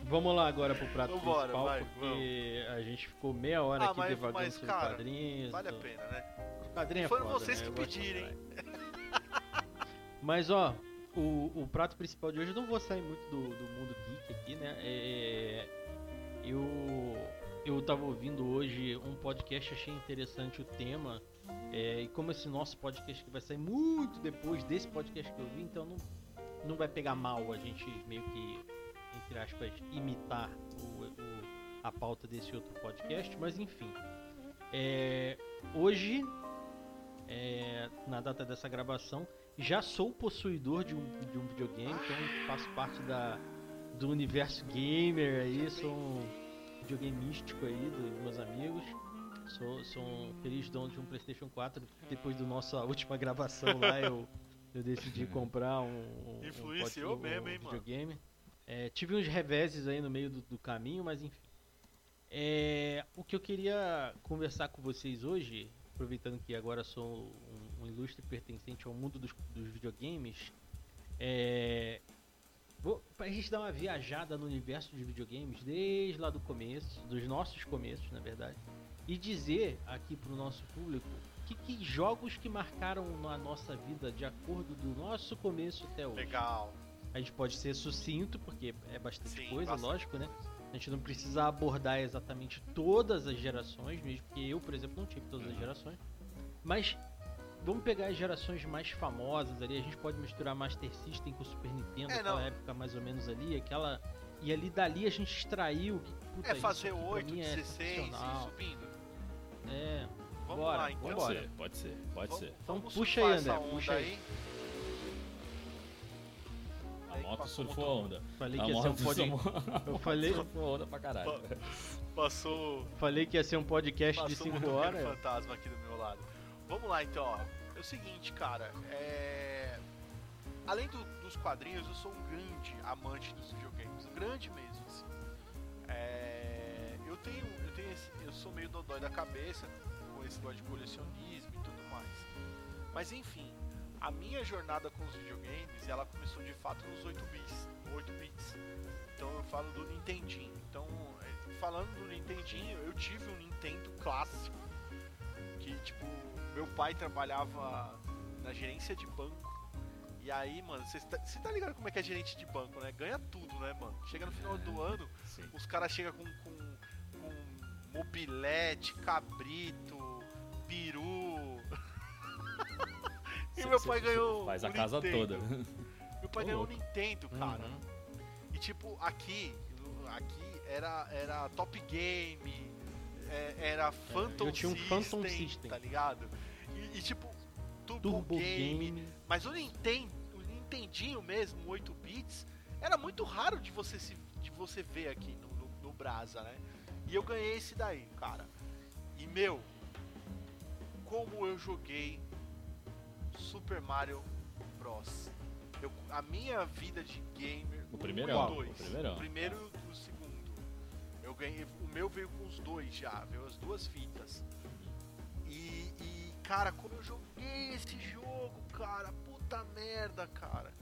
vamos lá agora pro prato Vambora, principal, vai, porque a gente ficou meia hora Ah, aqui mas- devagando mas, sobre cara, quadrinhos. Vale a então. pena, né? Quadrinho é Foram foda, vocês né? que pedirem. Mas ó, o, o prato principal de hoje eu não vou sair muito do, do mundo geek aqui, né? É, eu, eu tava ouvindo hoje um podcast, achei interessante o tema. é, e como esse nosso podcast que vai sair muito depois desse podcast que eu vi, então não, não vai pegar mal a gente meio que, entre aspas, imitar o- o- a pauta desse outro podcast, mas enfim. É, hoje é, na data dessa gravação, já sou possuidor de um, de um videogame, então faço parte da, do universo gamer aí, sou um videogame místico aí dos meus amigos. Sou, sou um feliz dono de um Playstation 4. Depois da nossa última gravação lá, eu, eu decidi comprar um, um, um Influenciou pod- mesmo, um hein, mano? videogame. É, tive uns reveses aí no meio do, do caminho, mas enfim. É, o que eu queria conversar com vocês hoje, aproveitando que agora sou um, um ilustre pertencente ao mundo dos, dos videogames, é. Vou, pra gente dar uma viajada no universo de videogames desde lá do começo, dos nossos começos, na verdade, e dizer aqui pro nosso público que, que jogos que marcaram a nossa vida de acordo do nosso começo até hoje. Legal. A gente pode ser sucinto, porque é bastante Sim, coisa, bastante. lógico, né? A gente não precisa abordar exatamente todas as gerações, mesmo porque eu, por exemplo, não tive todas as Uhum. gerações. Mas vamos pegar as gerações mais famosas ali, a gente pode misturar Master System com Super Nintendo, É, aquela não. época mais ou menos ali, aquela. E ali dali a gente extraiu. que, puta, É isso fazer pra 8, mim é 16 e subindo. É. Vamos Bora, lá, então. Pode ser, pode ser, pode Vamos- ser. Então puxa aí, André, puxa aí. A Aí moto passou surfou a onda. Falei A que ia ser um moto podcast. Eu falei, surfou a onda pra caralho. Passou, falei que ia ser um podcast de passou um 5 motoqueiro horas. fantasma aqui do meu lado. Vamos lá então, ó. É o seguinte, cara, é... Além do- dos quadrinhos, eu sou um grande amante dos videogames. Grande mesmo, assim. É, Eu tenho. Eu tenho esse... Eu sou meio dodói da cabeça com esse negócio de colecionismo e tudo mais. Mas enfim, a minha jornada com os videogames, ela começou de fato nos 8 bits. 8 bits. Então eu falo do Nintendinho. Então, é, falando do Nintendinho, eu tive um Nintendo clássico. Que tipo, meu pai trabalhava na gerência de banco. E aí, mano, você tá, tá ligado como é que é gerente de banco, né? Ganha tudo, né, mano? Chega no final do ano, Sim. os caras chegam com, com, com mobilete, cabrito, peru. e meu pai ganhou. Faz a casa Nintendo. toda. Meu pai Ô, ganhou o louco. Nintendo, cara. Uhum. E tipo, aqui, aqui era, era Top Game, é, era Phantom eu tinha um System, Phantom System. tá ligado? E, e, tipo, Turbo, Turbo Game. Game. Mas o Nintendo, o Nintendinho mesmo, 8 bits, era muito raro de você, se, de você ver aqui no, no, no Brasa, né? E eu ganhei esse daí, cara. E meu, como eu joguei Super Mario Bros. Eu, a minha vida de gamer. O um primeirão, e dois. o primeirão. O primeiro e o segundo. Eu ganhei. O meu veio com os dois já, veio as duas fitas. E, e, cara, como eu joguei esse jogo, cara, puta merda, cara.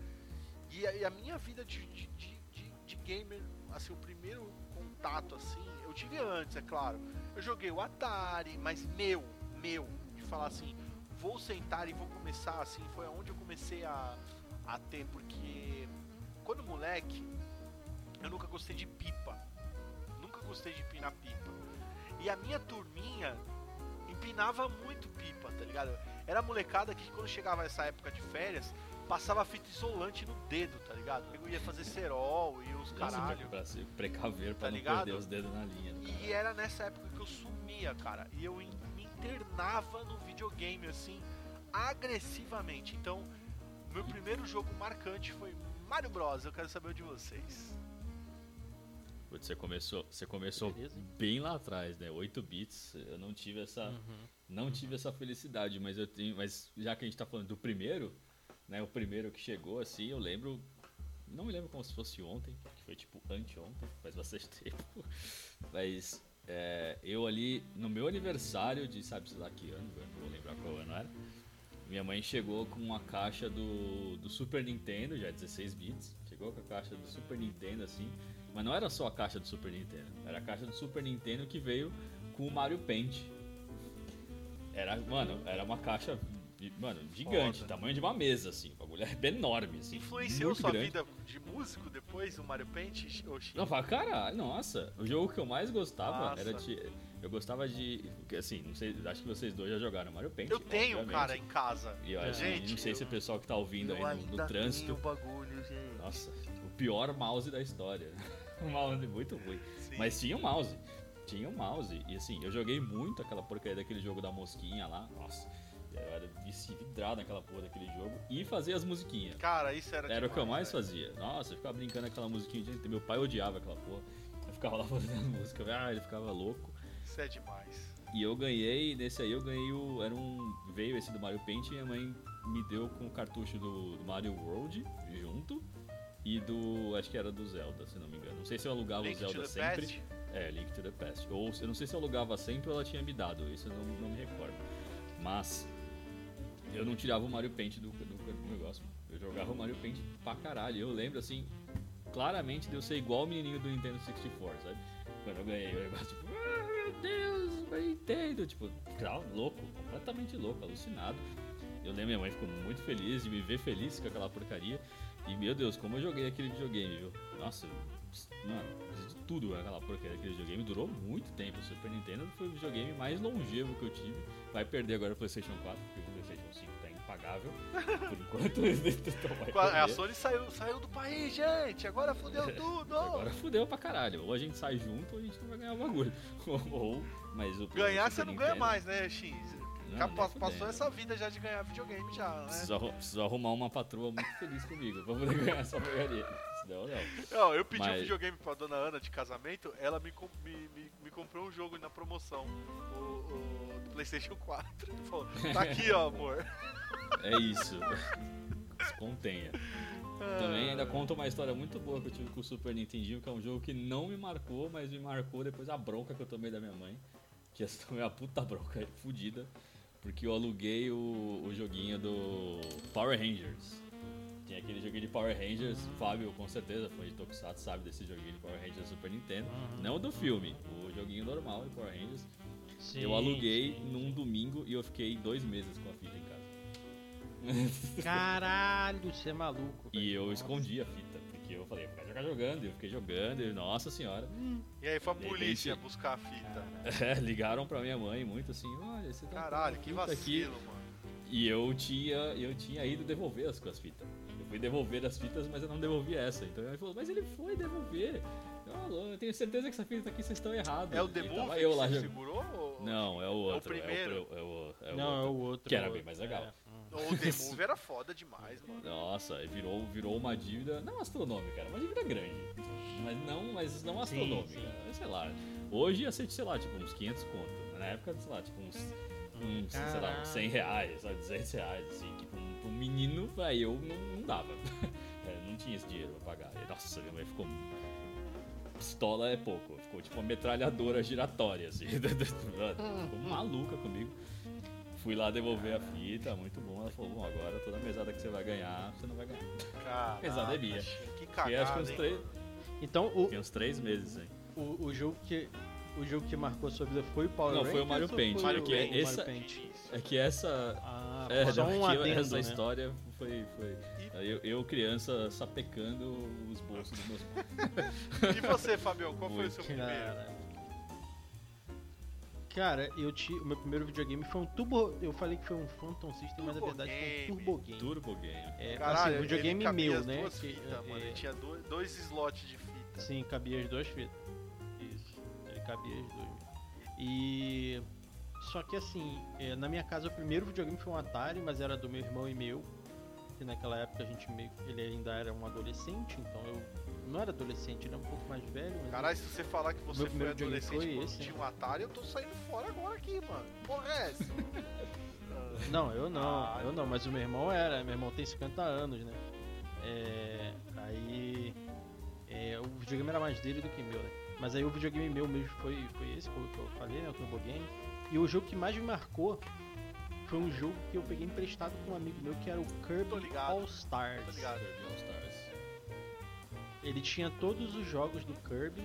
E a, e a minha vida de, de, de, de, gamer, assim, o primeiro contato, assim, eu tive antes, é claro. Eu joguei o Atari, mas meu, meu, de falar assim, vou sentar e vou começar, assim, foi aonde eu comecei a, a ter, porque quando moleque, eu nunca gostei de pipa. Nunca gostei de empinar pipa. E a minha turminha empinava muito pipa, tá ligado? Era molecada que quando chegava essa época de férias, passava fita isolante no dedo, tá ligado? Eu ia fazer cerol e os caralho. Pra se precaver, pra Tá não ligado? perder os dedos na linha. cara. E era nessa época que eu sumia, cara. E eu me internava no videogame, assim, agressivamente. Então, meu primeiro jogo marcante foi Mario Bros. Eu quero saber o de vocês. Putz, Você começou, você começou Beleza. bem lá atrás, né? 8 bits. Eu não tive essa, Uhum. não tive essa felicidade, mas eu tenho, mas já que a gente tá falando do primeiro, né? O primeiro que chegou assim, eu lembro, não me lembro como se fosse ontem, que foi tipo anteontem, faz bastante tempo. Mas é, eu ali no meu aniversário de sabe se lá que ano, não vou lembrar qual ano era. Minha mãe chegou com uma caixa do, do Super Nintendo, já 16 bits. Chegou com a caixa do Super Nintendo assim. Mas não era só a caixa do Super Nintendo. Era a caixa do Super Nintendo que veio com o Mario Paint. Era, mano, era uma caixa, mano, gigante, Foda. tamanho de uma mesa, assim. O bagulho era enorme, assim. Influenciou sua grande. vida de músico depois do Mario Paint? Oxi. Não, fala, caralho, nossa. O jogo que eu mais gostava Nossa. era de. Eu gostava de. porque, Assim, não sei, acho que vocês dois já jogaram Mario Paint. eu tenho, obviamente. cara, em casa. E eu, assim, Gente, não sei se o eu- pessoal que tá ouvindo eu aí no, no trânsito. tenho o bagulho, gente. Nossa, o pior mouse da história. um mouse muito ruim. Sim. Mas tinha um mouse. Tinha um mouse. E assim, eu joguei muito aquela porcaria daquele jogo da mosquinha lá. Nossa. Eu era vidrado naquela porra daquele jogo. E fazia as musiquinhas. Cara, isso era Era o que eu mais demais, fazia. Nossa, eu ficava brincando aquela musiquinha. Meu pai odiava aquela porra. Eu ficava lá fazendo as músicas. Ah, ele ficava louco. Isso é demais. E eu ganhei, nesse aí eu ganhei o. Era um. Veio esse do Mario Paint e minha mãe me deu com o cartucho do, do Mario World junto. E do. Acho que era do Zelda, se não me engano. Não sei se eu alugava Link o Zelda sempre. Past? É, Link to the Past. Ou eu não sei se eu alugava sempre ou ela tinha me dado, isso eu não, não me recordo. Mas eu não tirava o Mario Paint do, do, do negócio. Eu jogava o Mario Paint pra caralho. Eu lembro assim, claramente de eu ser igual o menininho do Nintendo 64, sabe? Quando eu ganhei o negócio, tipo, ah, meu Deus, meu Nintendo. Tipo, claro, louco, completamente louco, alucinado. Eu lembro, minha mãe ficou muito feliz de me ver feliz com aquela porcaria. E meu Deus, como eu joguei aquele videogame, viu? Nossa, mano, de tudo naquela porcaria daquele videogame. Durou muito tempo. O Super Nintendo foi o videogame mais longevo que eu tive. Vai perder agora o PlayStation 4, porque o PlayStation 5 tá impagável. Por enquanto, então A. Sony saiu, saiu do país, gente. Agora fodeu tudo. Agora fudeu pra caralho. Ou a gente sai junto ou a gente não vai ganhar o bagulho. Ou, mas o Ganhar você não ganha Nintendo- mais, né, X? Não, passou essa vida já de ganhar videogame já, né? Preciso, arru- preciso arrumar uma patroa muito feliz comigo pra poder ganhar essa porcaria. Senão não. Não, eu pedi um Mas- videogame pra dona Ana de casamento, ela me, me, me, me comprou um jogo na promoção, o, o do Playstation 4. Ele falou, tá aqui, ó, amor. É isso. Se contenha. Também ainda conta uma história muito boa que eu tive com o Super Nintendinho, que é um jogo que não me marcou, mas me marcou depois a bronca que eu tomei da minha mãe. Que essa foi uma puta bronca fodida. Porque eu aluguei o, o joguinho do Power Rangers. Tinha aquele joguinho de Power Rangers, Fábio com certeza foi de Tokusatsu, sabe desse joguinho de Power Rangers Super Nintendo. Uhum. Não do filme, o joguinho normal de Power Rangers. Sim, eu aluguei sim, num domingo e eu fiquei dois meses com a fita em casa. Caralho, você é maluco. E eu escondi a fita, eu falei, vai jogar jogando, e eu fiquei jogando, e nossa senhora. E aí foi a polícia repente- buscar a fita. É, ligaram pra minha mãe muito assim, olha, você tá Caralho, que fita aqui. vacilo, mano. E eu tinha, eu tinha ido devolver as com as fitas. Eu fui devolver as fitas, mas eu não devolvi essa. Então ele falou, mas ele foi devolver. Eu, "Alô, eu tenho certeza que essa fita aqui vocês estão errados. É o E The tava Move eu que lá você jogando. segurou? Ou... Não, é o outro. É o, primeiro? é o, é o Não, é outro. o outro. Que era o bem mais legal. é. O The Move era foda demais, mano. Nossa, virou, virou uma dívida, não astronômica, era uma dívida grande. Mas não, mas não astronômica. sim. Sei lá. Hoje ia ser, sei lá, tipo, uns 500 conto. Na época, sei lá, tipo, uns, uns sei lá, uns 100 reais, sabe, 200 reais, assim. Que pra um, pra um menino, aí eu não, não dava. É, não tinha esse dinheiro pra pagar. E, nossa, minha mãe ficou. pistola é pouco. Ficou tipo uma metralhadora giratória, assim. Ficou maluca comigo. Fui lá devolver a fita, muito bom. Ela falou, bom, agora toda mesada que você vai ganhar, você não vai ganhar. Caraca, Pesada é minha. Que Fiquei acho que cagada, uns hein? três, Então, o, fiquei uns três meses aí. o, o jogo que. O jogo que marcou sua vida foi o Power Não, Rangers? foi o Mario Paint, foi é o, que o essa- Mario Paint? É que essa. Ah, É, só um que adendo, essa né? história foi. foi eu, eu, criança, sapecando os bolsos dos meus pais. E você, Fabião, qual foi o seu primeiro? Cara. Cara, eu tive. O meu primeiro videogame foi um Turbo. Eu falei que foi um Phantom System, mas na Turbo verdade foi um Game. Turbo Game. Turbo Game. É, Caralho, assim, ele videogame cabia meu, as né? Duas que, fitas, é, mano. Ele tinha dois, dois slots de fita. Sim, cabia as duas fitas. Isso. Ele cabia as duas. E. Só que assim, é, na minha casa o primeiro videogame foi um Atari, mas era do meu irmão e meu. Que naquela época a gente meio. Ele ainda era um adolescente, então eu. Não era adolescente, ele era um pouco mais velho. Mas Caralho, se você falar que você Meu foi adolescente foi quando esse, tinha um Atari, eu tô saindo fora agora aqui, mano. Porra é essa? Não, eu não, Ah, eu não, mas o meu irmão era, meu irmão tem 50 anos, né? É, aí é, o videogame era mais dele do que meu, né? Mas aí o videogame meu mesmo foi, foi esse, foi o que eu falei, né? O Turbo Game. E o jogo que mais me marcou foi um jogo que eu peguei emprestado com um amigo meu que era o Tô Kirby All Stars. Tá ligado? Kirby All Stars. Ele tinha todos os jogos do Kirby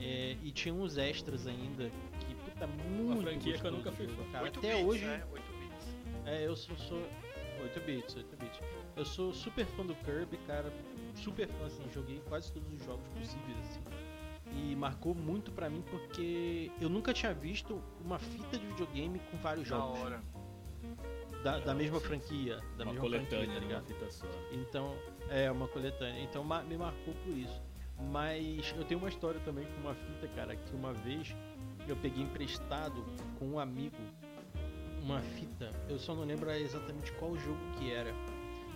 é, e tinha uns extras ainda que puta muito franquia que eu nunca o fui jogo, fã. cara. 8 Até bits, hoje né? 8 bits. É, eu sou, sou 8 bits, 8 bits. Eu sou super fã do Kirby, cara. Super fã, assim, joguei quase todos os jogos possíveis, assim. E marcou muito pra mim porque eu nunca tinha visto uma fita de videogame com vários Da jogos. hora. Da, da mesma franquia. Da uma mesma coletânea franquia, tá ligado? fita só. Então, é uma coletânea. Então me marcou por isso. Mas eu tenho uma história também com uma fita, cara, que uma vez eu peguei emprestado com um amigo uma fita. Eu só não lembro exatamente qual jogo que era.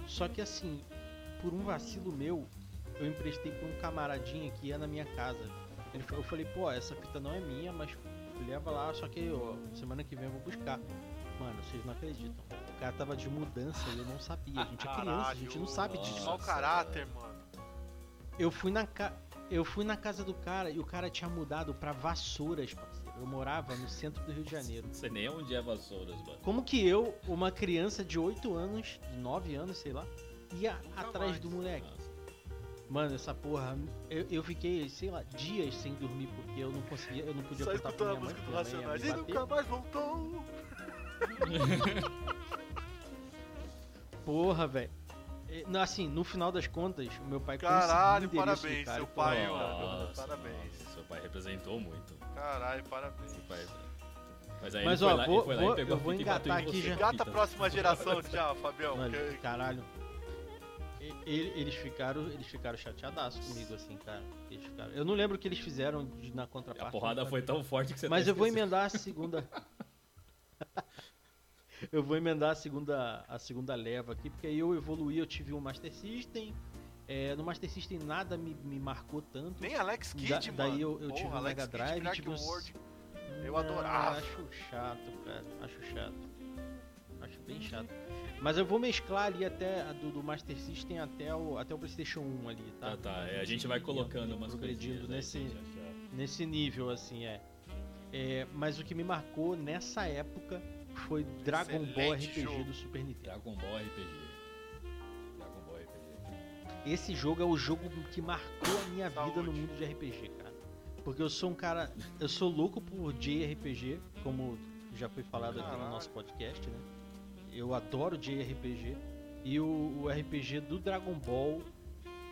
Só que assim, por um vacilo meu, eu emprestei pra um camaradinha que ia na minha casa. Ele, eu falei, pô, essa fita não é minha, mas leva lá, só que ó, semana que vem eu vou buscar. Vocês não acreditam. O cara tava de mudança e eu não sabia. A gente é criança, a gente não sabe disso. Mau caráter, mano. Eu fui na ca... eu fui na casa do cara e o cara tinha mudado pra Vassouras, parceiro. Eu morava no centro do Rio de Janeiro. Não sei nem onde é Vassouras, mano. Como que eu, uma criança de 8 anos, de 9 anos, sei lá, ia Nunca atrás mais. do moleque? Nossa. Mano, essa porra, eu, eu fiquei, sei lá, dias sem dormir porque eu não conseguia, eu não podia Só contar pra escutando a minha mãe, música minha mãe Racionais. ia E nunca mais voltou. Porra, velho. Não, Assim, no final das contas, o meu pai Caralho, parabéns, cara seu pai, "Ó, parabéns. nossa, seu pai representou muito. Caralho, parabéns. Seu pai... Mas aí Mas, ele ó, foi lá, vou- ele foi lá vou- e pegou eu a vou fita e bateu engatar em aqui você já. com a próxima geração já, Fabião. Mano, que- caralho. Ele- Eles ficaram, eles ficaram chateadaços comigo, assim, cara. Eles ficaram- Eu não lembro o que eles fizeram de- na contraparte. A porrada não foi tão forte que você Mas até eu vou emendar a segunda. eu vou emendar a segunda, a segunda leva aqui, porque aí eu evoluí, eu tive um Master System. É, no Master System nada me, me marcou tanto. Nem Alex Kidd, Da- mano. daí eu- eu Porra, tive um Alex Mega Kidd, Drive, Black tive uns- World. eu Não, adorava. Acho chato, cara. Acho chato. Acho bem chato. Mas eu vou mesclar ali até do, do Master System até o, até o PlayStation 1 ali, tá? Tá, tá. É, a gente vai colocando umas progredindo aí nesse, nesse nível, assim, é. É, Mas o que me marcou nessa época foi Dragon Ball RPG jogo. do Super Nintendo. Dragon Ball RPG. Dragon Ball RPG. Esse jogo é o jogo que marcou a minha vida no Saúde. mundo de RPG, cara. Porque eu sou um cara. Eu sou louco por JRPG, como já foi falado aqui no Caralho. nosso podcast, né? Eu adoro JRPG. E o, o RPG do Dragon Ball,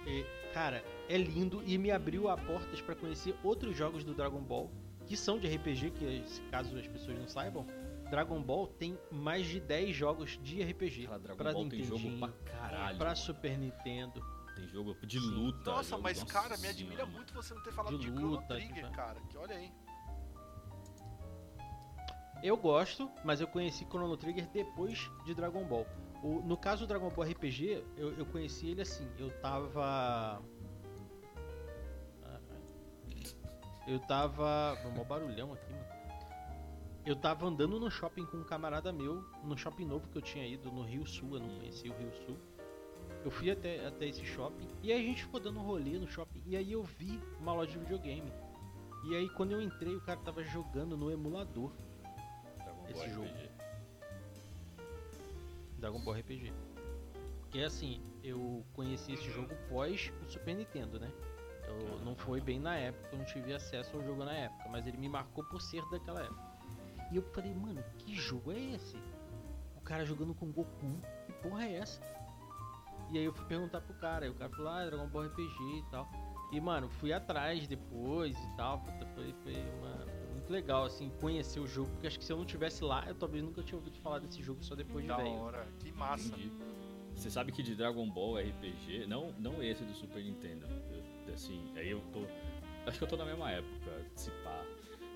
é, cara, é lindo e me abriu a portas pra conhecer outros jogos do Dragon Ball que são de RPG, que caso as pessoas não saibam, Dragon Ball tem mais de 10 jogos de RPG. Cara, Dragon pra Ball tem jogo pra caralho. pra mano. Super Nintendo. Tem jogo de Sim. luta. Nossa, jogo- mas nossa cara, me admira senhora. muito você não ter falado De de, Chrono luta, Trigger, tipo- cara. Que olha aí. Eu gosto, mas eu conheci Chrono Trigger depois de Dragon Ball. O- no caso do Dragon Ball RPG, eu, eu conheci ele assim, eu tava. Ah, Eu tava. Um barulhão aqui, mano. Eu tava andando no shopping com um camarada meu, no shopping novo que eu tinha ido, no Rio Sul, eu não conhecia o Rio Sul. Eu fui até, até esse shopping e aí a gente ficou dando um rolê no shopping e aí eu vi uma loja de videogame. E aí quando eu entrei, o cara tava jogando no emulador Dragon Ball Esse jogo. RPG. Dragon Ball RPG. Porque assim, eu conheci esse jogo pós o Super Nintendo, né? Eu, não foi bem na época, eu não tive acesso ao jogo na época, mas ele me marcou por ser daquela época. E eu falei, mano, que jogo é esse? O cara jogando com Goku, que porra é essa? E aí eu fui perguntar pro cara, e o cara falou, ah, Dragon Ball RPG e tal. E mano, fui atrás depois e tal, puta, foi, foi, muito legal, assim, conhecer o jogo, porque acho que se eu não tivesse lá, eu talvez nunca tinha ouvido falar desse jogo só depois de Da velho. hora, que massa. Entendi. Você sabe que de Dragon Ball RPG, não, não esse do Super Nintendo, eu- assim, aí eu tô. Acho que eu tô na mesma época, se pá.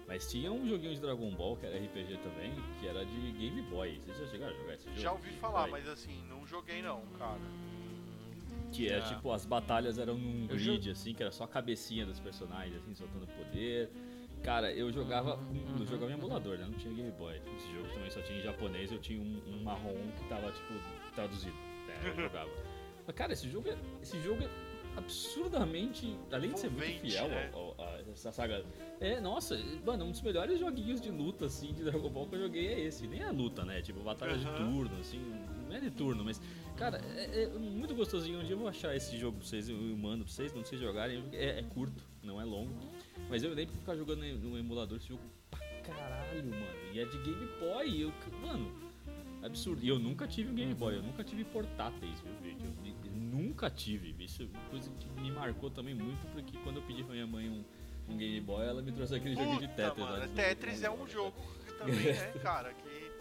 Mas tinha um joguinho de Dragon Ball que era RPG também, que era de Game Boy. Vocês já chegaram a jogar esse jogo? Já ouvi falar, Vai. mas assim, não joguei não, cara. Que era Ah. tipo, as batalhas eram num Eu grid, assim, que era só a cabecinha dos personagens, assim, soltando poder. Cara, eu jogava. Uhum, eu jogava em emulador, né? Não tinha Game Boy. Esse jogo também só tinha em japonês, eu tinha um, um marrom que tava, tipo, traduzido. né? Eu jogava. Mas, cara, esse jogo é. Esse jogo é absurdamente. Além de ser muito fiel né? ao- ao- a essa saga. É, nossa, mano, um dos melhores joguinhos de luta, assim, de Dragon Ball que eu joguei é esse. Nem a luta, né? Tipo, batalha de Aham. turno, assim. Não é de turno, mas. Cara, é, é muito gostosinho. Um dia eu vou achar esse jogo pra vocês, eu mando pra vocês, não vocês jogarem. É, é curto, não é longo. Mas eu lembro de ficar jogando no emulador esse jogo pra caralho, mano. E é de Game Boy. Eu, mano, absurdo. E eu nunca tive um Game Boy, eu nunca tive portáteis, viu, gente? Nunca tive. Isso é coisa que me marcou também muito, porque quando eu pedi pra minha mãe um, um Game Boy, ela me trouxe aquele jogo de Puta, Tetris. mano, de Tetris é 99, um né? jogo que também, né, cara, que,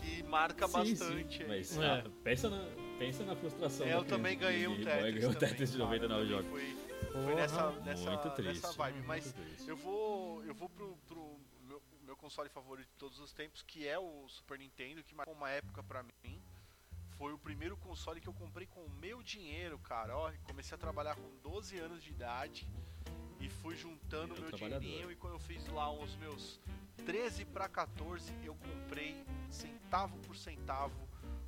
que marca Sim, bastante. sim, mas É. ah, pensa, na, pensa na frustração. É, eu também ganhei um Boy Tetris. ganhou o também, Tetris de cara, 99 também jogos. Foi, Porra, foi nessa, nessa, muito triste. nessa vibe, mas triste. eu vou, eu vou pro, pro meu, meu console favorito de todos os tempos, que é o Super Nintendo, que marcou uma época pra mim. Foi o primeiro console que eu comprei com o meu dinheiro, cara. Ó, comecei a trabalhar com 12 anos de idade e fui juntando Meu meu dinheirinho e quando eu fiz lá os meus 13 pra 14, eu comprei centavo por centavo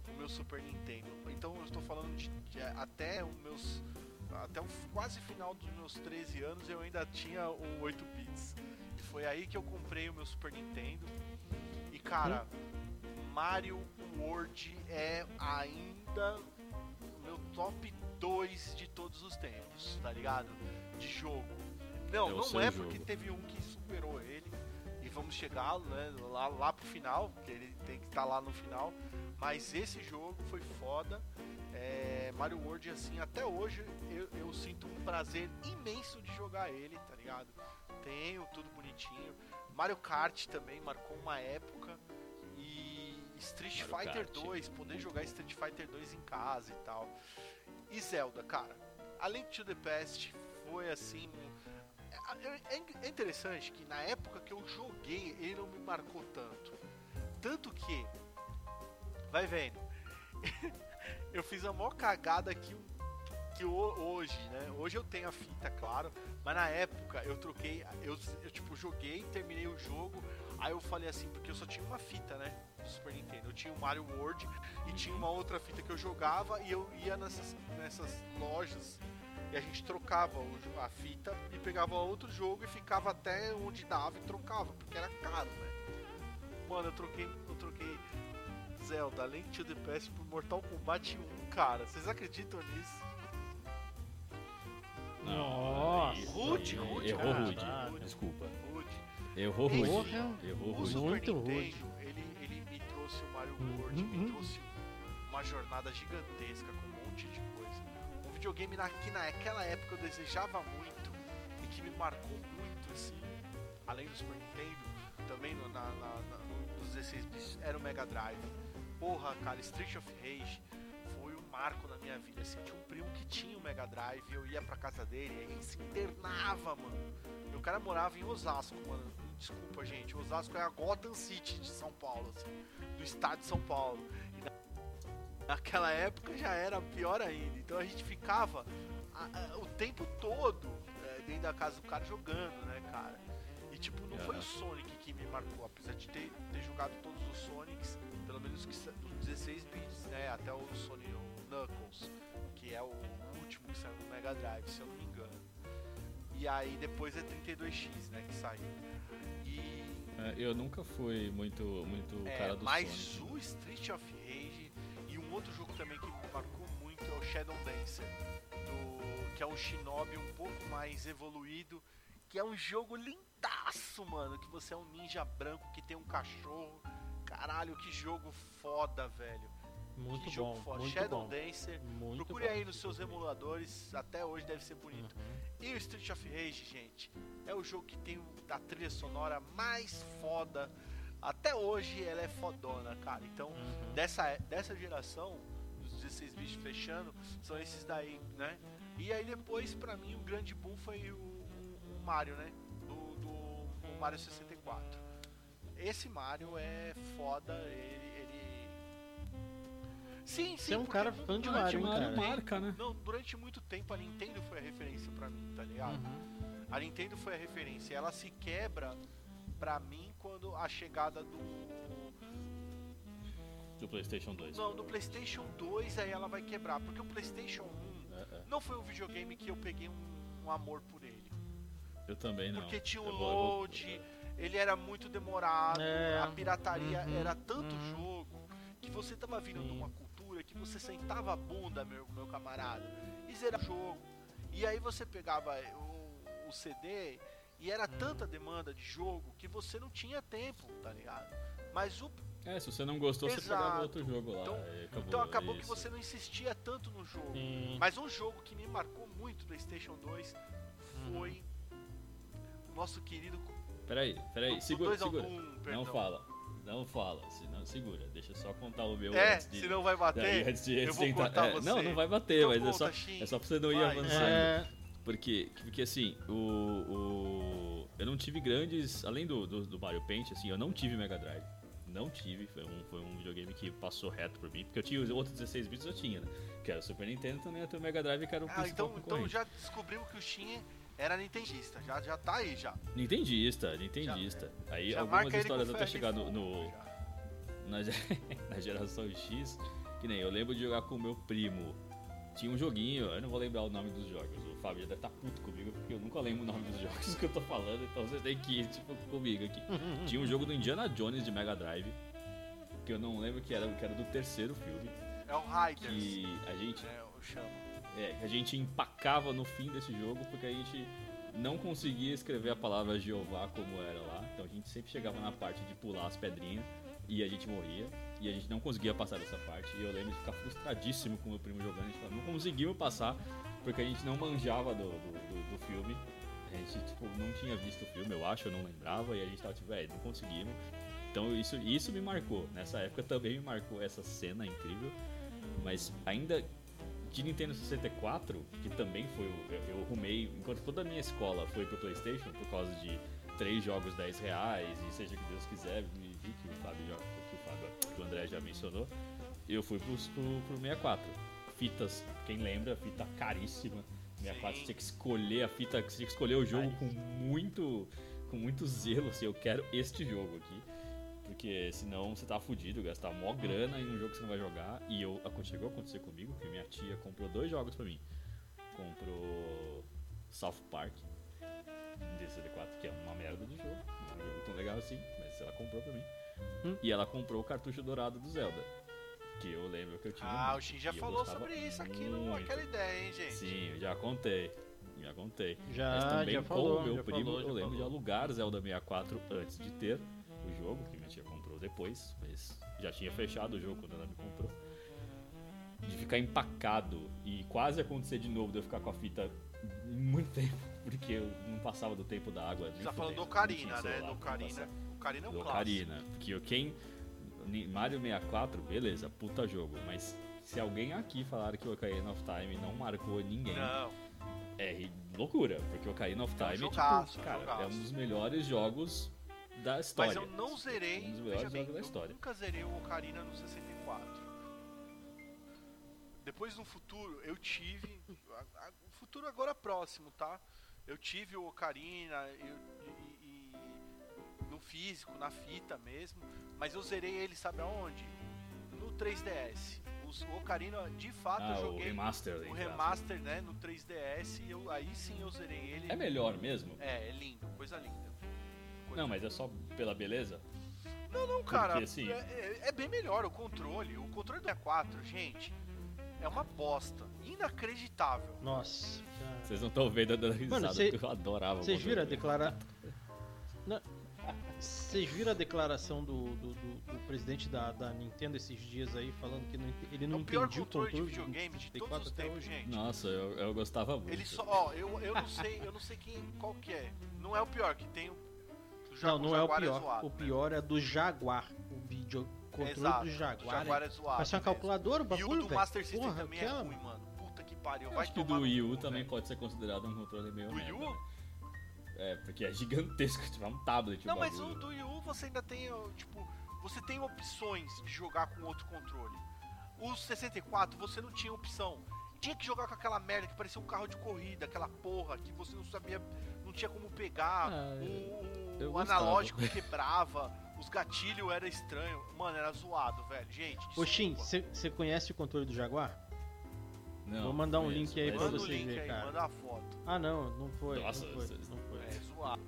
o meu Super Nintendo. Então eu estou falando de, de até os meus até o quase final dos meus 13 anos eu ainda tinha o 8 bits. E foi aí que eu comprei o meu Super Nintendo. E cara, Mario World é ainda o meu top 2 de todos os tempos, tá ligado? De jogo. Não, É não é jogo. porque teve um que superou ele. E vamos chegar né, lá, lá pro final, porque ele tem que estar lá no final. Mas esse jogo foi foda. É, Mario World, assim, até hoje eu, eu sinto um prazer imenso de jogar ele, tá ligado? Tenho tudo bonitinho. Mario Kart também marcou uma época. Street Mario Fighter Kart. 2, poder jogar Street Fighter 2 em casa e tal. E Zelda, cara. A Link to the Past foi assim. É, é- é interessante que na época que eu joguei, ele não me marcou tanto. Tanto que. Vai vendo. eu fiz a maior cagada que, que hoje, né? Hoje eu tenho a fita, claro. Mas na época eu troquei. Eu, eu tipo, joguei, terminei o jogo. Aí eu falei assim, porque eu só tinha uma fita, né? Do Super Nintendo. Eu tinha o Mario World e tinha uma outra fita que eu jogava e eu ia nessas, nessas lojas e a gente trocava o a fita e pegava outro jogo e ficava até onde dava e trocava, porque era caro, né? Mano, eu troquei, eu troquei Zelda Link to the Past por Mortal Kombat 1, cara. Vocês acreditam nisso? Nossa, Rude, rude, Errou cara. rude. Desculpa. Rude. Errou rude. Errou rude. Muito Nintendo, me me Uhum. trouxe uma jornada gigantesca com um monte de coisa. Um videogame na, que naquela época eu desejava muito e que me marcou muito, assim, além do Super Nintendo, também no, na, na, na, no- nos 16 bits, era o Mega Drive. Porra, cara, Street of Rage foi um marco na minha vida. Assim, eu tinha um primo que tinha o Mega Drive, eu ia pra casa dele, e ele se internava, mano. Meu cara morava em Osasco, mano. Desculpa, gente. Osasco é a Gotham City de São Paulo, assim, do estado de São Paulo. E na- naquela época já era pior ainda. Então a gente ficava a- a- o tempo todo é, dentro da casa do cara jogando, né, cara? E tipo, não foi o Sonic que me marcou, apesar de ter, ter jogado todos os Sonics, pelo menos que, dos 16 bits, né? Até o Sonic Knuckles, que é o último que saiu no Mega Drive, se eu não me engano. E aí depois é 32X, né, que saiu. E É, eu nunca fui muito, muito é, cara do mas Sonic. o Street of Rage e um outro jogo também que me marcou muito é o Shadow Dancer, do, que é um Shinobi um pouco mais evoluído, que é um jogo lindaço, mano, que você é um ninja branco que tem um cachorro. Caralho, que jogo foda, velho. Muito que jogo bom, foda. Shadow bom. Dancer. Muito Procure bom. aí nos seus emuladores, até hoje deve ser bonito. Uhum. E o Street of Rage, gente, é o jogo que tem a trilha sonora mais foda. Até hoje ela é fodona, cara. Então, Uhum. dessa, dessa geração, os 16 bits fechando, são esses daí, né? E aí depois, pra mim, o grande boom foi o, o- o Mario, né? Do, do Mario 64. Esse Mario é foda, ele. Sim, sim, Você é um cara fã de Mario, cara? marca, né? Não, durante muito tempo a Nintendo foi a referência pra mim, tá ligado? Uhum. A Nintendo foi a referência. Ela se quebra pra mim quando a chegada do. Do PlayStation 2. Não, do PlayStation 2 aí ela vai quebrar. Porque o PlayStation 1 É, é. não foi um videogame que eu peguei um, um amor por ele. Eu também não. Porque tinha um Eu vou- eu vou- load, ele era muito demorado, É, a pirataria uhum, era tanto uhum. jogo que você tava vindo de Sim. uma cultura que você sentava a bunda, meu, meu camarada, e zerava o jogo. E aí você pegava o, o CD e era Hum. tanta demanda de jogo que você não tinha tempo, tá ligado? Mas o É, se você não gostou, você Exato. pegava outro jogo lá. Então- e acabou, então acabou que você não insistia tanto no jogo. Sim. Mas um jogo que me marcou muito PlayStation 2 foi o nosso querido Peraí, peraí, segura, 2 ao segura. Não fala, não fala, senão segura. Deixa eu só contar o meu É, antes de... senão vai daí, bater. antes de, eu antes vou de tentar- cortar é, você. Não, não vai bater, Então mas é só, conta, Shin. é só pra você não ir Vai. avançando. É, Porque, porque assim, o, o- Eu não tive grandes. Além do, do, do Mario Paint, assim, eu não tive Mega Drive. Não tive, foi um, foi um videogame que passou reto por mim. Porque eu tinha os outros 16 bits, eu tinha, né? Que era o Super Nintendo também, até o Mega Drive, que era o Ah, principal então, então já descobrimos que o Shin era nintendista. Já, já tá aí já. Nintendista, Nintendista. Aí já algumas marca ele com histórias até chegar no, no- já. na, na geração X, que nem eu lembro de jogar com o meu primo. Tinha um joguinho, eu não vou lembrar o nome dos jogos. O Fábio já deve estar puto comigo, porque eu nunca lembro o nome dos jogos que eu tô falando, então você tem que ir tipo, comigo aqui. Tinha um jogo do Indiana Jones de Mega Drive, que eu não lembro que era, que era do terceiro filme, É o Riders. que a gente, né, eu chamo. É, que a gente empacava no fim desse jogo, porque a gente não conseguia escrever a palavra Jeová como era lá. Então a gente sempre chegava na parte de pular as pedrinhas e a gente morria. E a gente não conseguia passar dessa parte. E eu lembro de ficar frustradíssimo com o meu primo jogando. A gente falava, não conseguimos passar porque a gente não manjava do, do, do- do filme. A gente tipo, não tinha visto o filme, eu acho, eu não lembrava. E a gente tava tipo, velho, não conseguimos. Então isso, isso me marcou. Nessa época também me marcou essa cena incrível. Mas ainda de Nintendo 64, que também foi. o- Eu, eu arrumei, enquanto toda a minha escola foi pro PlayStation, por causa de três jogos 10 reais, e seja o que Deus quiser, me vi que o Fábio, já, que o, Fábio, que o André já mencionou, eu fui pro, pro, pro 64. Fitas, quem lembra, fita caríssima. 64 Sim. você tinha que escolher a fita, tinha que escolher o jogo com muito, com muito zelo, assim, eu quero este jogo aqui. Porque senão você tá fudido, gastar mó grana em um jogo que você não vai jogar. E eu, chegou a acontecer comigo que minha tia comprou dois jogos pra mim. Comprou South Park de 64, que é uma merda de jogo. Não é um jogo tão legal assim, mas ela comprou pra mim. Hum. E ela comprou o cartucho dourado do Zelda. Que eu lembro que eu tinha. Ah, o Shin já falou sobre isso aqui muito. naquela ideia, hein, gente? Sim, eu já contei. Já contei. Já, Mas também já com falou, o meu já primo, falou, eu lembro de falou. alugar Zelda 64 antes de ter o jogo, que minha tia comprou depois, mas já tinha fechado o jogo quando ela me comprou. De ficar empacado e quase acontecer de novo de eu ficar com a fita muito tempo, porque eu não passava do tempo da água. Você tá falando do Ocarina, né? Do Ocarina. Ocarina é um Do. Ocarina. Porque quem. Mario 64, beleza, puta jogo. Mas se alguém aqui falar que o Ocarina of Time não marcou ninguém, Não, é loucura, porque o Ocarina of É um Time, jogaço, tipo, é um cara, é jogaço. um dos melhores jogos da história. mas eu não zerei. Um dos melhores bem, jogos da eu história. nunca zerei o Ocarina no 64. Depois no futuro eu tive. a- a- O futuro agora próximo, tá? Eu tive o Ocarina eu- e, e- físico, na fita mesmo. Mas eu zerei ele, sabe aonde? No 3DS. Os- O Ocarina, de fato, Ah, eu o joguei remaster. o entre aspas. remaster, né, no 3DS. E eu, aí sim eu zerei ele. É melhor mesmo? É, é lindo, coisa linda. Coisa Não, mas é só pela beleza? Não, não, cara. Porque, assim- é, é- é bem melhor o controle. O controle do E4, gente, é uma bosta. Inacreditável. Nossa, cara. Vocês não estão vendo a dando risada, cê- porque eu adorava. o Vocês viram a controle. declaração. Vocês viram a declaração do, do, do- do presidente da, da Nintendo esses dias aí, falando que não ele É não o pior entendia o controle controle de videogame de todos 64 os até tempos, hoje. gente. Nossa, eu, eu gostava muito. Ele só, ó, eu, eu não sei, eu não sei quem, qual que é. Não é o pior, que tem Não, não é o Jaguar pior. zoado, o né? pior é do Jaguar. O vídeo controle Exato, do o Jaguar. Jaguar é... é zoado. Parece uma calculadora o E bagulho, o do velho. Master System Porra, também é ruim, mano. Puta que pariu. Eu Vai acho que do Wii U também velho. pode ser considerado um controle meio Do Wii U? né? É, porque é gigantesco, tipo, é um tablet Não, o mas o do Wii U você ainda tem, tipo, você tem opções de jogar com outro controle. O 64 você não tinha opção. Tinha que jogar com aquela merda que parecia um carro de corrida, aquela porra que você não sabia, não tinha como pegar. Ah, o o gostava. analógico quebrava, os gatilhos era estranho. Mano, era zoado, velho. Gente, Ô Shin, desculpa. você conhece o controle do Jaguar? Não, Vou mandar um conheço, link aí pra vocês verem, aí, cara. manda a foto. Ah, não, não foi. Nossa, não foi, vocês- não foi. É zoado.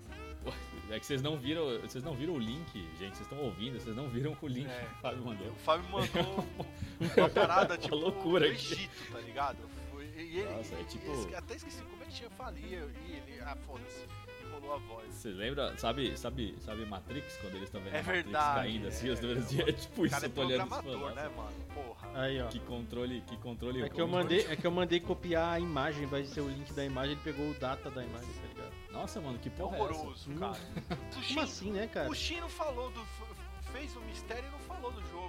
É que vocês não viram, vocês não viram o link, gente, vocês estão ouvindo, vocês não viram o link É. que o Fábio mandou. O Fábio mandou uma parada tipo loucura do aqui. Egito, tá ligado? Foi, e ele, Nossa, é tipo- esque- até esqueci como é tinha falia. E ele, ah, foda-se, enrolou a voz. Você lembra, sabe, sabe, sabe Matrix, quando eles estão vendo É Matrix verdade, caindo assim, é. os números de... É tipo O isso, é eu tô olhando isso falando, né, mano? Porra. Aí, ó. Que controle, que controle É que, eu mandei, é que eu mandei copiar a imagem, vai ser o link da imagem, ele pegou o data da imagem, tá ligado? Nossa, mano, que porra é essa? horroroso, Hum. cara. O Como assim, né, cara? o Shin não falou do. Fez o mistério e não falou do jogo.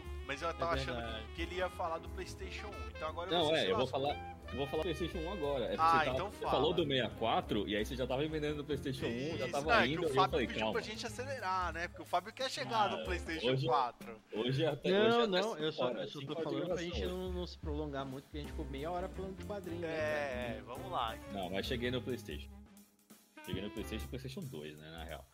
Eu tava achando verdade. que ele ia falar do PlayStation 1. Então agora Não, você é, se eu vou falar, eu vou falar do PlayStation 1 agora. É Ah, você, tava- então você fala. falou do 64 e aí você já tava vendendo do PlayStation 1, já Isso, tava não, é indo que e o eu Fábio falei, pediu calma. pra gente acelerar, né? Porque o Fábio quer chegar Ah, no PlayStation hoje- 4. Hoje até Não, hoje não, eu só, horas, eu só tô falando pra gente não, não se prolongar muito, porque a gente ficou meia hora falando de quadrinho, né? É, vamos lá. Não, mas cheguei no PlayStation. Cheguei no PlayStation, PlayStation 2, né, na real.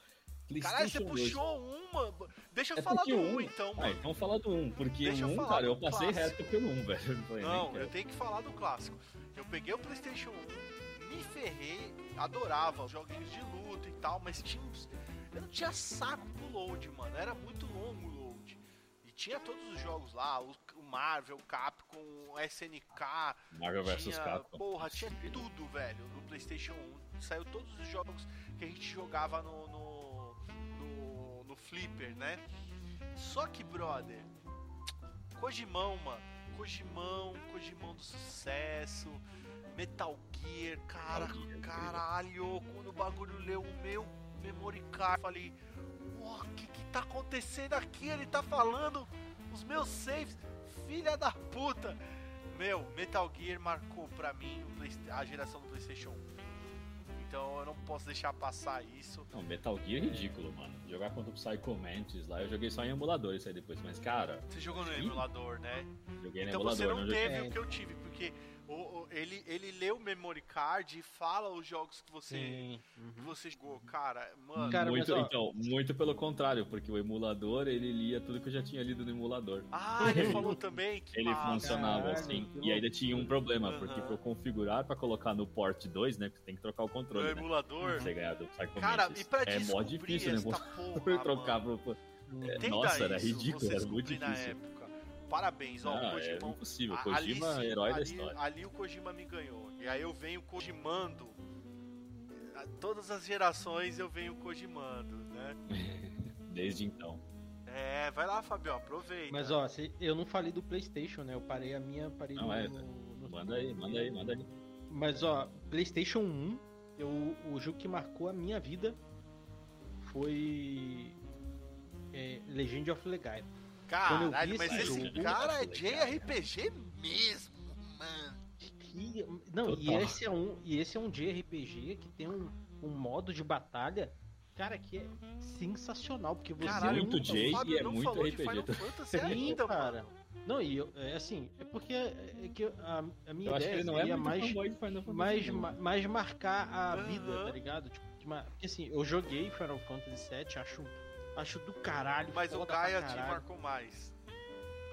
Caralho, você PlayStation 2. puxou uma. Deixa eu É falar do o 1 um- então, Ah, mano. então fala do 1, porque Deixa o 1, falar cara, eu passei clássico. reto pelo 1, velho. Eu não Não, eu tenho que falar do clássico. Eu peguei o PlayStation 1, me ferrei, adorava os joguinhos de luta e tal, mas tinha uns. Eu não tinha saco pro load, mano. Era muito longo o load. E tinha todos os jogos lá, o Marvel, o Capcom, o SNK, Marvel vs tinha, Capcom. Porra, tinha tudo, velho, no PlayStation 1. Saiu todos os jogos que a gente jogava no, no Flipper, né? Só que, brother, Kojimão, mano. Kojimão, Kojimão do sucesso. Metal Gear, cara, Gear, caralho. Quando o bagulho leu o meu memory card, falei: O que que tá acontecendo aqui? Ele tá falando os meus saves, filha da puta. Meu, Metal Gear marcou pra mim a geração do PlayStation 1. Então eu não posso deixar passar isso. Não, Metal Gear é ridículo, mano. Jogar contra o Psycho Mantis lá, eu joguei só em emulador isso aí depois. Mas, cara, Você jogou no emulador, né? joguei no Então emulador, você não joguei. teve É. o que eu tive, porque o- o- ele, ele lê o memory card e fala os jogos que você, Sim. que uhum. você jogou. Cara, mano. Cara, muito, mas, ó- Então, muito pelo contrário, porque o emulador, ele lia tudo que eu já tinha lido no emulador. Ah, ele falou também que Ele massa. funcionava Caralho, assim. E ainda tinha um problema, porque Aham. pra eu configurar pra colocar no port 2, né? Porque você tem que trocar o no controle, né? emulador. Você ganhar do Cara, e pra É mó difícil, né? porra, trocar pro. Uhum. É, Nossa, era ridículo, era muito difícil. Parabéns, ó, o Não, é impossível. Kojima, sim, herói da ali, história. Ali o Kojima me ganhou. E aí eu venho Kojimando. Todas as gerações eu venho Kojimando, né? Desde então. É, vai lá, Fabião, aproveita. Mas ó, se- eu não falei do PlayStation, né? Eu parei a minha, parei Não, no, é, no- no- Manda aí, manda aí, manda aí. Mas ó, PlayStation 1, eu, o jogo que marcou a minha vida foi é, Legend of Legaia. Caralho, mas esse esse jogo, cara é eu de falei, cara. RPG mesmo, mano. Que- não, e esse é um, e esse é um JRPG que tem um, um modo de batalha, cara, que é sensacional, porque você Caralho, muito luta- J e é não muito falou de RPG. Fantasy Sim, ainda, cara. mano. Não, e eu, é assim, é porque é que a, a minha Eu acho que ideia ele não é mais mais, ma- mais marcar a vida, tá ligado? Tipo, porque assim, eu joguei Final Fantasy VII, acho Acho do caralho. Mas o Gaia te marcou mais.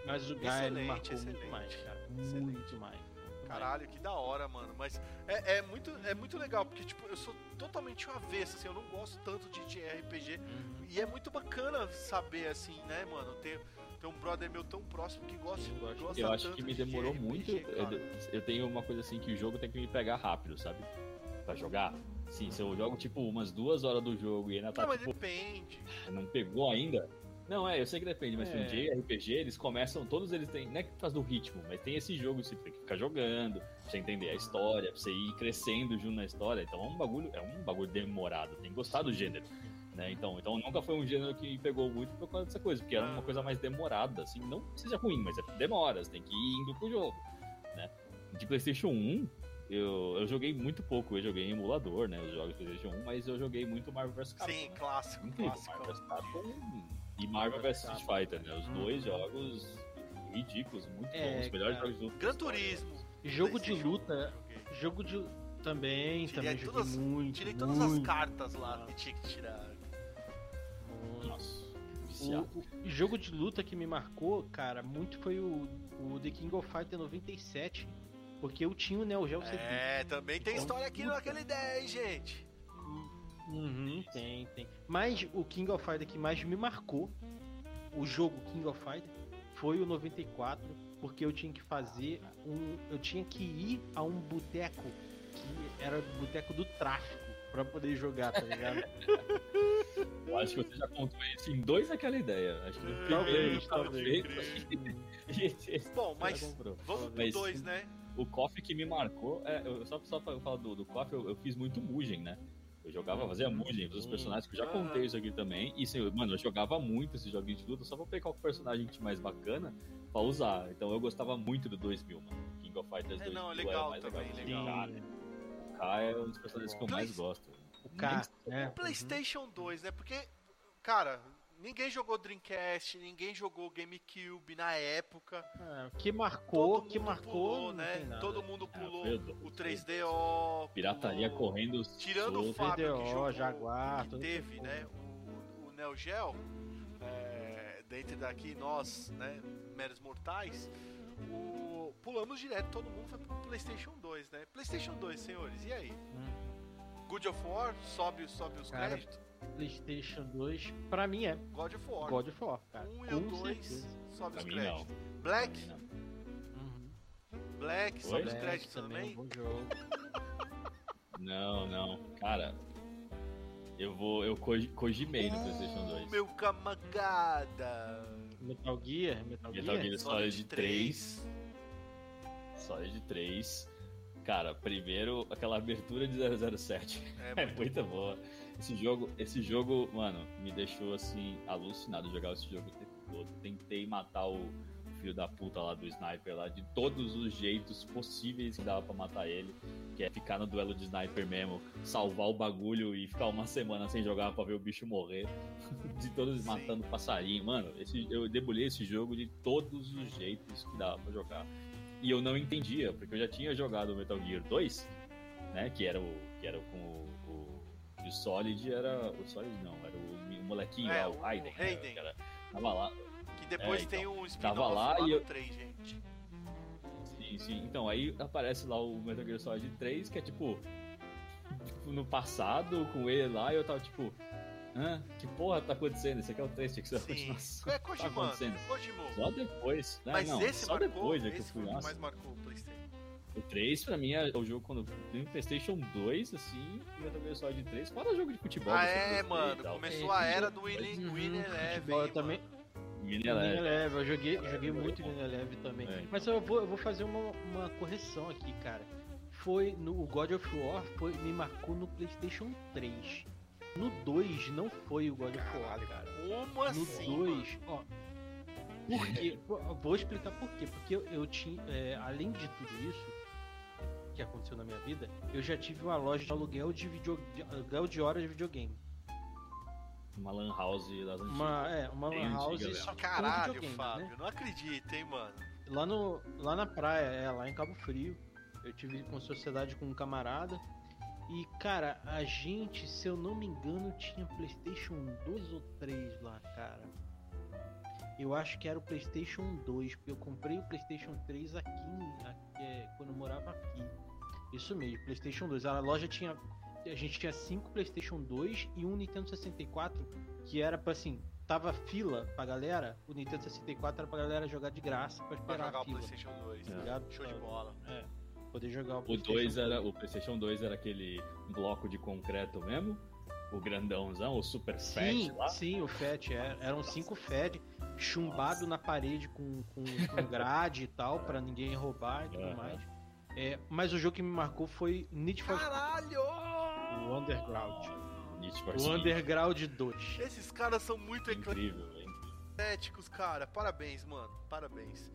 Mas o Gaia me Excelente, marcou excelente. muito mais, cara. Excelente. Muito mais. Caralho, que da hora, mano. Mas é, é muito, é muito legal, porque, tipo, eu sou totalmente o avesso, assim, eu não gosto tanto de, de RPG. Uhum. E é muito bacana saber, assim, né, mano? Ter, ter um brother meu tão próximo que gosta, Sim, gosto. gosta Eu acho que me de demorou RPG, muito. Eu, cara. eu tenho uma coisa assim que o jogo tem que me pegar rápido, sabe? Pra jogar. Sim, se eu jogo tipo umas duas horas do jogo e ainda tá Não, mas tipo, depende. não pegou ainda. Não, é, eu sei que depende, mas É. no JRPG eles começam, todos eles têm, não é que faz do ritmo, mas tem esse jogo, você tem que ficar jogando, pra você entender a história, pra você ir crescendo junto na história. Então é um bagulho, é um bagulho demorado, tem que gostar do gênero. Né? Então, então nunca foi um gênero que pegou muito por causa dessa coisa, porque era uma coisa mais demorada, assim, não que seja ruim, mas é demora, você tem que ir indo pro jogo. Né? De Playstation 1, eu, eu joguei muito pouco, eu joguei em emulador, né? Os jogos do Playstation 1, mas eu joguei muito Marvel vs Capcom. Sim, né? clássico, Incrível, clássico. Marvel vs Capcom e Marvel vs Street Fighter, né? Os Hum. dois jogos ridículos, muito É, bons, os melhores cara. jogos do Gran Turismo. Jogo de luta. Jogo de. Também, Tirei também joguei todas- muito. Tirei todas as muito, cartas lá que tinha que tirar. Nossa, O, viciado. o jogo de luta que me marcou, cara, muito foi o, o The King of Fighter 97. Porque eu tinha o Neo Geo CD. É, também tem Então, história aqui puta. naquela ideia, hein, gente. Uhum, tem, tem. Mas o King of Fighter que mais me marcou, o jogo King of Fighter, foi o 94, porque eu tinha que fazer um. Eu tinha que ir a um boteco que era o boteco do tráfico pra poder jogar, tá ligado? Eu acho que você já contou isso em dois daquela ideia. Acho que no primeiro Talvez, tava talvez. feito. Bom, mas vamos pro 2, né? O KOF que me marcou, é, eu- só, só pra eu falar do, do KOF, eu, eu fiz muito Mugen, né? Eu jogava, fazia Mugen dos Hum. personagens, que eu já Aham. contei isso aqui também. E, assim, eu- mano, eu jogava muito esses joguinhos de luta só pra pegar o personagem que tinha mais bacana pra usar. Então eu gostava muito do 2000, mano. King of Fighters É, 2000 não, é era legal mais também, legal. O K, né? O K é um dos personagens que eu mais gosto. O K, né? PlayStation 2, né? Porque, cara, ninguém jogou Dreamcast, ninguém jogou GameCube na época. É, que marcou, Todo que mundo marcou, pulou, né? Todo mundo Ah, pulou foi o 3DO. Pirataria pulou- correndo. Tirando o. Fábio que VDO, jogou, Jaguar, que teve, que né? O, o Neo Geo, é, dentre daqui nós, né? Meros mortais, o- pulamos direto, todo mundo foi pro PlayStation 2, né? PlayStation 2, senhores, e aí? Hum. Good of War, sobe, sobe os Cara, créditos? PlayStation 2, pra mim é God of War. God of War, cara. um e o 2, certeza. sobe Pra os créditos. não. Black. Uhum. Black, sobe os Black créditos também é também. um bom jogo. Não, não. Cara, eu vou. Eu Kojimei no PlayStation 2. Meu camagada. Metal Gear, Metal, Metal Gear. Gear Solid 3. Solid 3. Cara, primeiro aquela abertura de 007. É, É muito bom. boa. Esse jogo, esse jogo, mano, me deixou assim alucinado jogar esse jogo o tempo todo. Tentei matar o filho da puta lá do sniper lá de todos os jeitos possíveis que dava pra matar ele, que é ficar no duelo de sniper mesmo, salvar o bagulho e ficar uma semana sem jogar pra ver o bicho morrer, de todos Sim. matando passarinho, mano. Esse, eu debulhei esse jogo de todos os jeitos que dava pra jogar. E eu não entendia, porque eu já tinha jogado o Metal Gear 2, né, que era o que era com o, o, o Solid era o Solid não, era o, o molequinho É, lá, o- Raiden, o né, Raiden. que era- tava lá, Que depois É, tem então, um spin-off tava lá lá, e eu- 3, gente. Sim, sim. Então, aí aparece lá o Metal Gear Solid 3, que é tipo, tipo, no passado, com ele lá, e eu tava tipo, hã? Que porra tá acontecendo? Esse aqui é o 3, tinha que ser a continuação. É Tá Kojimano, acontecendo. Kojimo. Só depois, né? Mas não, esse só marcou, depois é que eu fui lá. que mais marcou o Playstation. O 3, pra mim, é o jogo quando tem Playstation 2, assim, o Metal Gear Solid 3, fora jogo de futebol. Ah, eu sempre é, e mano, tal. começou É, a era do mas- Winning Uhum, Winning futebol, Eleven, eu mano. também. Mini Mini Eleve. Eleve, eu joguei, joguei É, muito bom. Mini Eleve também. É. Mas eu vou, eu vou fazer uma, uma correção aqui, cara. Foi no o God of War, foi, me marcou no PlayStation 3. No 2 não foi o God of War, cara. Como No assim, mano? 2, ó. Por quê? Vou explicar por quê. Porque eu, eu tinha, é, além de tudo isso que aconteceu na minha vida, eu já tive uma loja de aluguel de, video, de aluguel de horas de videogame. Uma Lan House das antigas. Uma, é, uma lan antiga house mesmo. só Caralho, videogame, Fábio, né? não acredito, hein, mano. Lá, no, lá na praia, é, lá em Cabo Frio. Eu tive com sociedade com um camarada. E, cara, a gente, se eu não me engano, tinha PlayStation 2 ou 3 lá, cara. Eu acho que era o PlayStation 2, porque eu comprei o PlayStation 3 aqui, aqui é, quando eu morava aqui. Isso mesmo, PlayStation 2. A loja tinha. A gente tinha cinco PlayStation 2 e um Nintendo 64, que era pra assim. Tava fila pra galera. O Nintendo 64 era pra galera jogar de graça pra Pra esperar jogar a o. PlayStation 2. Tá né? ligado? Show de bola. É, poder jogar o O PlayStation 2 era. O PlayStation 2 era aquele bloco de concreto mesmo. O grandãozão, o super Sim, fat lá. sim, o FAT. É, eram cinco FAT chumbado na parede com, com, com grade e tal, pra ninguém roubar e tudo Aham. mais. É, mas o jogo que me marcou foi Need for Caralho! o Underground. Need for O. Underground 2. Esses caras são muito Incrível, hein? ecléticos, cara. Parabéns, mano. Parabéns.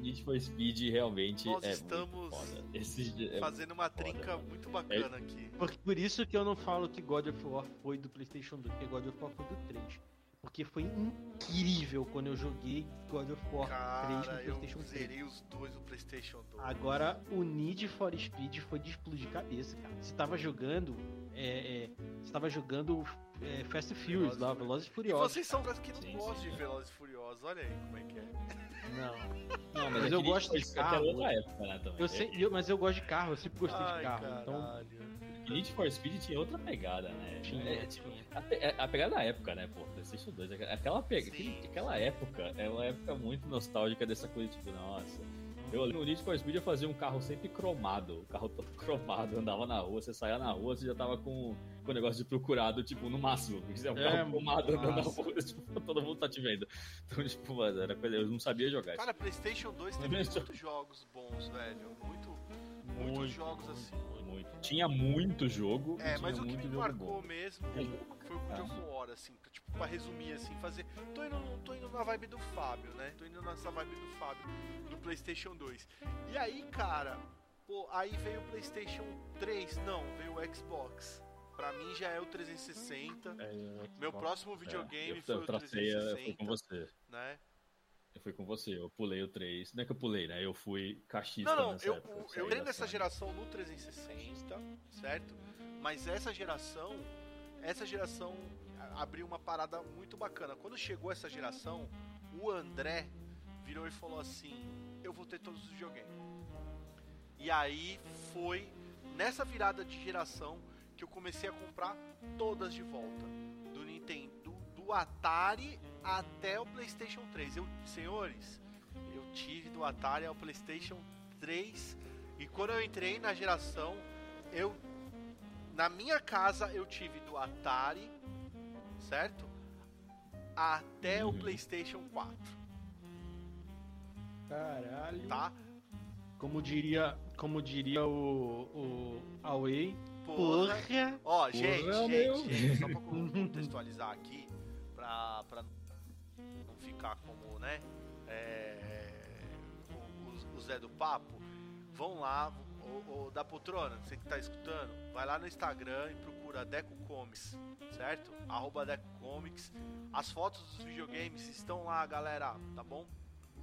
Need for Speed realmente Nós é estamos muito foda. Esse é Fazendo uma foda, trinca mano. muito bacana aqui. Por, por isso que eu não falo que God of War foi do PlayStation 2, porque God of War foi do 3. Porque foi incrível quando eu joguei God of War 3 no Cara, eu PlayStation 3. zerei os dois no PlayStation 2. Agora, o Need for Speed foi de explodir cabeça, cara. Você tava jogando. É, é, você tava jogando é, Fast and Furious Velozes lá, e Velozes e E Furiosos. vocês são caras que não Sim, gostam sim. de Velozes e Furiosos. Olha aí como é que é. Não. Não, Mas é eu gosto de é carro. é outra época, né. Eu sei, eu- mas eu gosto de carro, eu sempre gostei Ai, de carro. Então, caralho. Need for Speed tinha outra pegada, né? Tinha, É, tipo, tinha. a, pe- a pegada da época, né, pô? PlayStation 2, aquela, pega, Sim. aquela época é uma época muito nostálgica dessa coisa, tipo, nossa. Eu lembro no Need for Speed eu fazia um carro sempre cromado, o carro todo cromado, andava na rua, você saía na rua, você já tava com, com o negócio de procurado, tipo, no máximo. Porque é um É, carro cromado andando na rua, tipo, todo mundo tá te vendo. Então, tipo, mano, era coisa, eu não sabia jogar. Cara, PlayStation 2 teve muitos jogos bons, velho. Muito, muitos jogos assim. Muito. Tinha muito jogo. É, mas o que muito me marcou bom. mesmo É, foi o God of War, assim, pra, tipo, pra resumir, assim, fazer. Tô indo, tô indo na vibe do Fábio, né? Tô indo nessa vibe do Fábio, do PlayStation 2. E aí, cara, pô, aí veio o PlayStation 3, não, veio o Xbox. Pra mim já é o 360. É, Meu próximo É, videogame eu, foi eu o tracei, eu fui 360, com você. né? Eu fui com você, eu pulei o 3. Não é que eu pulei, né? Eu fui cachista Não, não, nessa eu, época. eu, saí entrei nessa geração no 360, certo? Mas essa geração, essa geração abriu uma parada muito bacana. Quando chegou essa geração, o André virou e falou assim: Eu vou ter todos os videogames. E aí foi nessa virada de geração que eu comecei a comprar todas de volta. Do Nintendo, do, do Atari até o PlayStation 3. Eu, senhores, eu tive do Atari ao PlayStation 3 e quando eu entrei na geração, eu na minha casa eu tive do Atari, certo? Até o Uhum. PlayStation 4, caralho. tá? Como diria, como diria o, o Away. Porra. Porra! Ó, gente, Porra, gente, gente, só pra con- contextualizar aqui, pra, pra não ficar como, né, é, o, o Zé do Papo, vão lá, o, da poltrona, você que tá escutando, vai lá no Instagram e procura Deco Comics, certo? Arroba Deco Comics. As fotos dos videogames estão lá, galera, tá bom?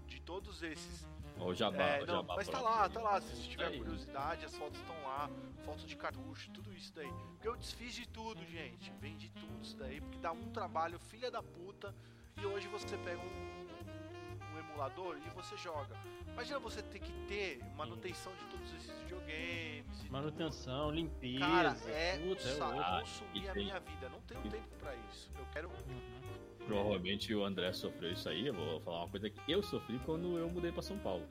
De todos esses. Ó, o Jabá, É, não, Jabá mas tá lá, tá lá. Se tiver aí. curiosidade, as fotos estão lá. Fotos de cartucho, tudo isso daí. Porque eu desfiz de tudo, gente. Vendi tudo isso daí. Porque dá um trabalho, filha da puta. E hoje você pega um, um emulador e você joga. Imagina você ter que ter manutenção de todos esses videogames. Manutenção, limpeza. tudo. Cara, é, puta, é consumir e a tem- minha vida. Não tenho tempo pra isso. Eu quero. Provavelmente o André sofreu isso aí. Eu vou falar uma coisa que eu sofri quando eu mudei pra São Paulo.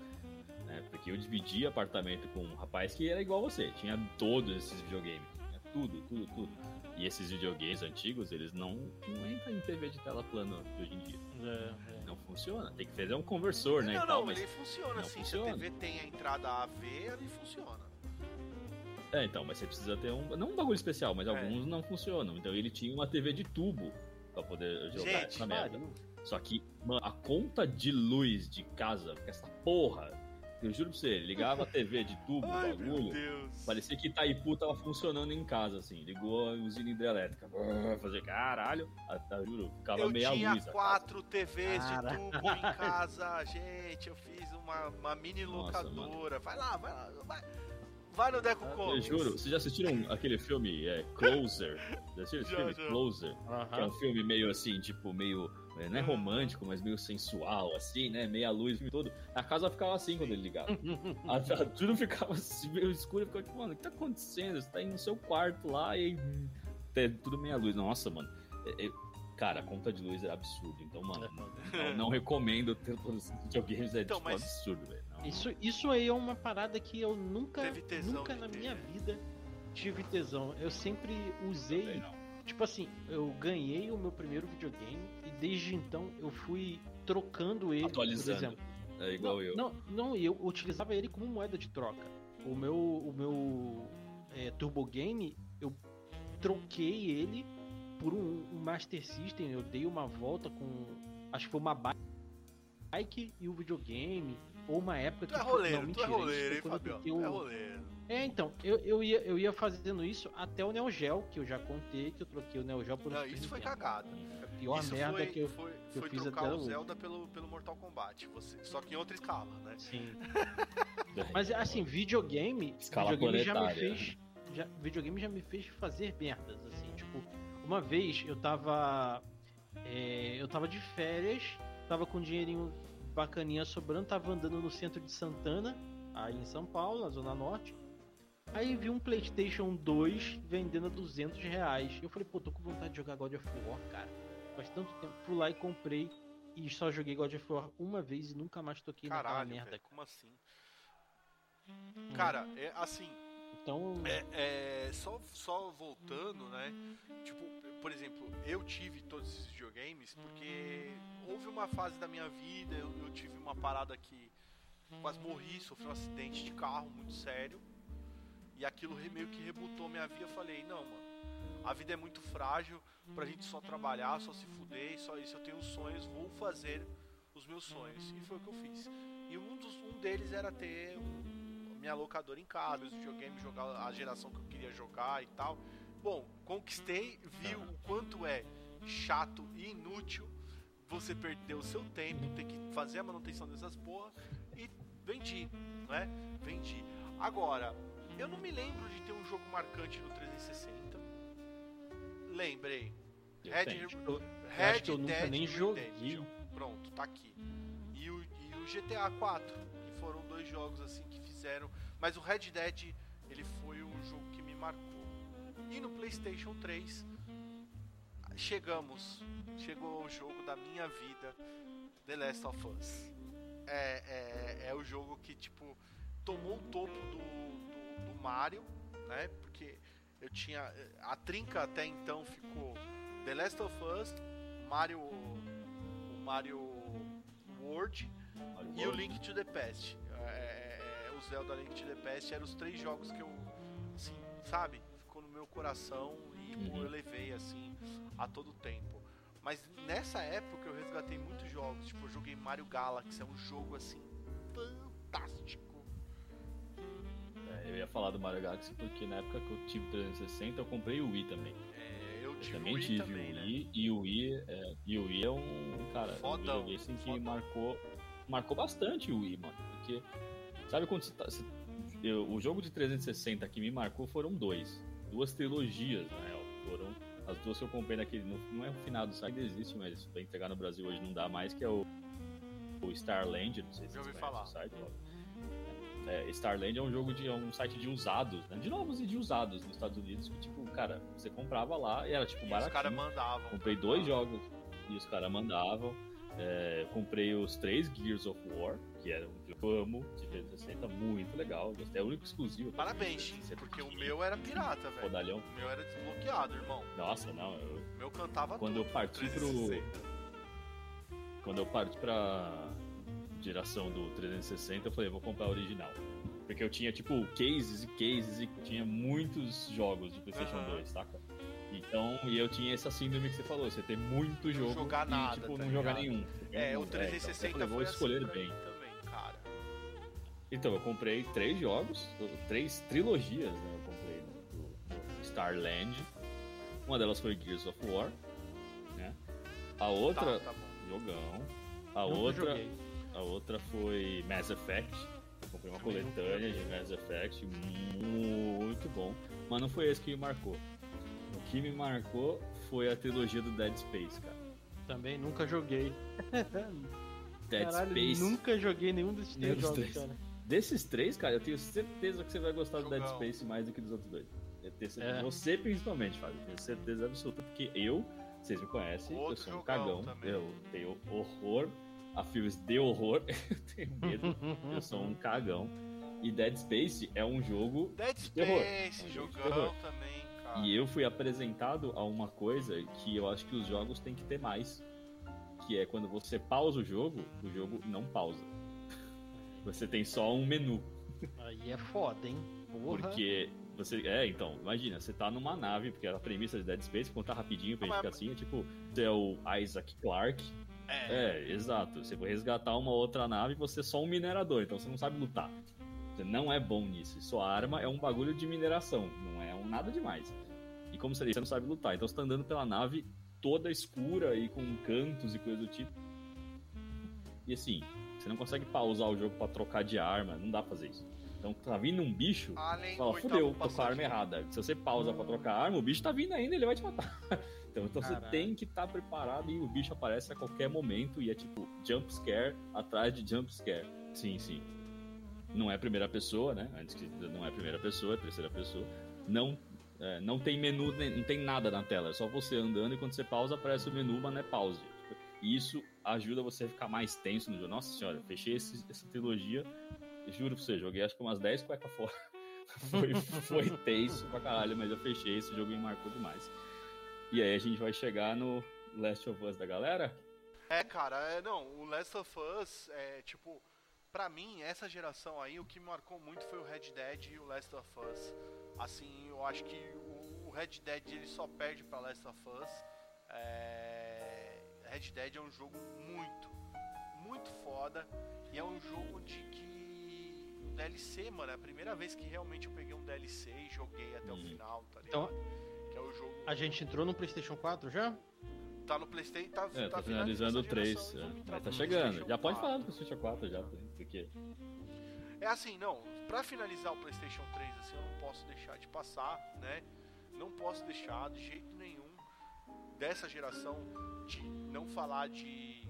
Né? Porque eu dividi apartamento com um rapaz que era igual a você. Tinha todos esses videogames. Tinha tudo, tudo, tudo. E esses videogames antigos, eles não, não entram em TV de tela plana de hoje em dia. É, é. Não funciona. Tem que fazer um conversor, né? não, e tal, não, mas... ele funciona não assim. funciona. Se a TV tem a entrada AV, ele funciona. É, então, mas você precisa ter um. Não um bagulho especial, mas É. alguns não funcionam. Então ele tinha uma TV de tubo pra poder jogar Gente, essa merda. Só que, mano, a conta de luz de casa, com essa porra, eu juro pra você, ligava a TV de tubo, Ai, meu bagulho. Deus. Parecia que Itaipu tava funcionando em casa, assim. Ligou a usina hidrelétrica. Fazer caralho. A, a, juro, ficava Eu meia tinha luz. a casa. quatro TVs Cara. de tubo em casa, gente. Eu fiz uma, uma mini Nossa, locadora. Vai lá, vai lá. Vai, Vai no Deco Eu Comics. juro, vocês já assistiram aquele filme é, Closer? Já assistiram esse Já, filme? já. Closer? Que é um filme meio assim, tipo, meio. É, Não é romântico, mas meio sensual, assim, né? Meia luz, o filme todo. A casa ficava assim quando ele ligava. A, a- tudo ficava assim, meio escuro. Eu ficava tipo, mano, o que tá acontecendo? Você tá aí no seu quarto lá e é tudo meia luz. Nossa, mano. É- é- cara, a conta de luz é absurdo. Então, mano, não, não recomendo ter todos os videogames. É Então, tipo mas- absurdo, velho. Não- Isso, isso aí é uma parada que eu nunca, Teve tesão nunca na ter, minha né? vida tive tesão. Eu sempre usei, tipo assim, eu ganhei o meu primeiro videogame desde então eu fui trocando ele, Atualizando. por exemplo. É igual não, eu. Não, não, eu utilizava ele como moeda de troca. O meu, o meu é, Turbo Game, eu troquei ele por um, um Master System. Eu dei uma volta com, acho que foi uma bike e o videogame. Ou uma época Tu é que roleiro, não, tu é mentira, roleiro, hein, quando eu Fabião? o- É roleiro. É, então, eu, eu, ia, eu ia fazendo isso até o Neo Geo, que eu já contei que eu troquei o Neo Geo por um Não, isso foi cagada. A pior isso merda foi, que eu. foi, eu foi fiz trocar até o hoje. Zelda pelo, pelo Mortal Kombat. Você, só que em outra escala, né? Sim. Mas assim, videogame, Escala videogame já me fez, já, videogame já me fez fazer merdas assim, tipo, uma vez eu tava é, eu tava de férias, tava com dinheirinho bacaninha sobrando, tava andando no centro de Santana, aí em São Paulo, na zona norte. Aí vi um PlayStation 2 vendendo a 200 reais. Eu falei, pô, tô com vontade de jogar God of War, cara. Faz tanto tempo. Fui lá e comprei. E só joguei God of War uma vez e nunca mais toquei naquela Caralho, merda. velho, como assim? Cara, é assim, Então, É, é, só, só voltando, né? Tipo, por exemplo, eu tive todos esses videogames porque houve uma fase da minha vida, eu, eu tive uma parada que quase morri, sofri um acidente de carro muito sério. E aquilo meio que rebutou minha vida. Eu falei, não, mano, a vida é muito frágil pra gente só trabalhar, só se fuder, só isso. Eu tenho sonhos, vou fazer os meus sonhos. E foi o que eu fiz. E um, dos, um deles era ter um, minha locadora em casa, meus videogames, jogar a geração que eu queria jogar e tal. Bom, conquistei, vi o quanto é chato e inútil você perder o seu tempo, ter que fazer a manutenção dessas porra e vendi, né? Vendi. Agora, eu não me lembro de ter um jogo marcante no 360. Lembrei. Eu Red, eu, Red acho que eu nunca Dead nem joguei. Pronto, tá aqui. E o, e o GTA 4, que foram dois jogos assim que fizeram. Mas o Red Dead, ele foi um jogo que me marcou. E no PlayStation 3, chegamos. Chegou o jogo da minha vida, The Last of Us. É, é, é o jogo que, tipo, tomou o topo do, do, do Mario, né? Porque eu tinha. A trinca até então ficou The Last of Us, Mario. O Mario World e o Link to the Past. É, é, o Zelda Link to the Past eram os três jogos que eu, assim, sabe? Ficou no meu coração e pô, Uhum. eu levei, assim, a todo tempo. Mas nessa época eu resgatei muitos jogos. Tipo, eu joguei Mario Galaxy, é um jogo, assim, fantástico. É, eu ia falar do Mario Galaxy porque na época que eu tive 360 eu comprei o Wii também. É, eu Eu tive também Wii tive também, o né? Wii e o Wii, é, e o Wii é um cara, Fodão, um videogame assim que fodão. marcou, marcou bastante o Wii, mano, porque sabe quando você tá, você- eu- o jogo de 360 que me marcou foram dois, duas trilogias, na real, foram as duas que eu comprei naquele, não, não é o final do ainda existe, mas pra entregar no Brasil hoje não dá mais, que é o, o Starland, não sei se vocês ouvi falar. site. É, Starland é um jogo de é um site de usados, né? De novos e de usados nos Estados Unidos, que tipo, cara, você comprava lá e era tipo E os caras mandavam. Comprei dois jogos e os caras mandavam. É, comprei os três Gears of War, que era um que eu amo, de 360, muito legal. Gostei, é o único exclusivo. Parabéns, porque o meu era pirata, velho. Rodalhão. O meu era desbloqueado, irmão. Nossa, não, eu, O meu cantava Quando tudo. eu parti pro- 360. quando eu parti pra geração do 360, eu falei, vou comprar o original. Porque eu tinha, tipo, cases e cases e tinha muitos jogos de PlayStation Aham. 2, saca? Então, e eu tinha essa síndrome que você falou, você tem muito jogo jogar e, nada, tipo, tá não jogar ligado? nenhum. Você tem É, um- o então, 360 eu falei, vou foi escolher assim bem. cara. Então, eu comprei três jogos, três trilogias, né? Eu comprei no, no- no Starland. Uma delas foi Gears of War, né? A outra, Tá, tá jogão. A Nunca outra, a outra foi Mass Effect. Eu Foi uma Também coletânea de Mass Effect muito bom, mas não foi esse que me marcou. O que me marcou foi a trilogia do Dead Space, cara. Também nunca joguei. Dead Caralho, Space. nunca joguei nenhum desses três jogos, cara. Desses três, cara, eu tenho certeza que você vai gostar do Dead Jogão. Space mais do que dos outros dois. Eu tenho certeza. É. Você principalmente, Fábio. Tenho certeza absoluta, porque eu, vocês me conhecem, eu Outro sou um jogão cagão. também. Eu tenho horror a filmes de horror. eu tenho medo. eu sou um cagão. E Dead Space é um jogo Dead terror. Space, É um jogo de jogão terror. também, cara. E eu fui apresentado a uma coisa que eu acho que os jogos têm que ter mais. Que é quando você pausa o jogo, o jogo não pausa. Você tem só um menu. Aí é foda, hein? Porra. Porque você. É, então, imagina, você tá numa nave, porque a premissa de Dead Space, contar rapidinho pra gente ficar assim, é tipo, você é o Isaac Clarke. É. É, exato. Você vai resgatar uma outra nave e você é só um minerador, então você não sabe lutar. Você não é bom nisso. Sua arma é um bagulho de mineração, não é um nada demais. E como você disse, você não sabe lutar. Então você tá andando pela nave toda escura e com cantos e coisa do tipo. E assim, você não consegue pausar o jogo pra trocar de arma, não dá pra fazer isso. Então tá vindo um bicho, Além fala, do fudeu, tô com a arma errada. Se você pausa pra trocar a arma, o bicho tá vindo ainda, ele vai te matar. Então, então você tem que estar preparado e o bicho aparece a qualquer momento e é tipo jump scare atrás de jump scare. Sim, sim. Não é primeira pessoa, né? Antes que não é primeira pessoa, é terceira pessoa. Não é, não tem menu, não tem nada na tela, é só você andando e quando você pausa aparece o menu, mas não é pause. Isso ajuda você a ficar mais tenso no jogo. Nossa senhora, fechei esse- essa trilogia, juro pra você, joguei acho que umas 10 cuecas fora. foi, foi tenso pra caralho, mas eu fechei esse jogo e marcou demais. E aí a gente vai chegar no Last of Us da galera? É, cara, é, não, o Last of Us, é, tipo, pra mim, essa geração aí, o que me marcou muito foi o Red Dead e o Last of Us. Assim, eu acho que o Red Dead ele só perde pra Last of Us. É, Red Dead é um jogo muito, muito foda. E é um jogo de que. um DLC, mano, é a primeira vez que realmente eu peguei um DLC e joguei até o Hum. final, tá ligado? Então, que é o jogo. a gente entrou no PlayStation 4 já? Tá no Playstation, tá, É, tá, tá finalizando o essa 3. geração, é. Mas tá chegando. Já pode 4. falar do PlayStation 4 já, porque É assim, não, pra finalizar o PlayStation 3, assim, eu não posso deixar de passar, né? Não posso deixar de jeito nenhum dessa geração de não falar de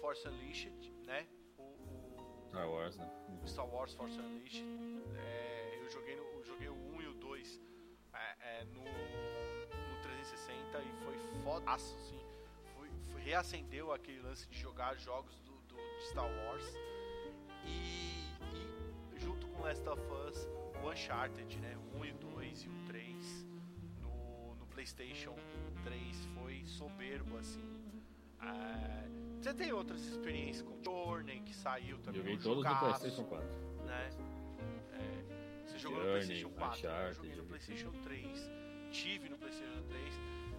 Force Unleashed, né? O, o Star Wars, né? Star Wars Force Unleashed. É, eu joguei, no, eu joguei o 1 e o 2 é, é, no, no 360 e foi fodaço, assim. Foi, foi- reacendeu aquele lance de jogar jogos do, do- de Star Wars. E, e junto com Last of Us, o Uncharted, né? O 1 e o 2 e o 3 no, no PlayStation 3 foi soberbo, assim. É, você tem outras experiências com Journey, que saiu também. Joguei um todos no PlayStation 4. né? É, você jogou no Journey, PlayStation 4, né? eu Uncharted, joguei no PlayStation 3, tive no PlayStation 3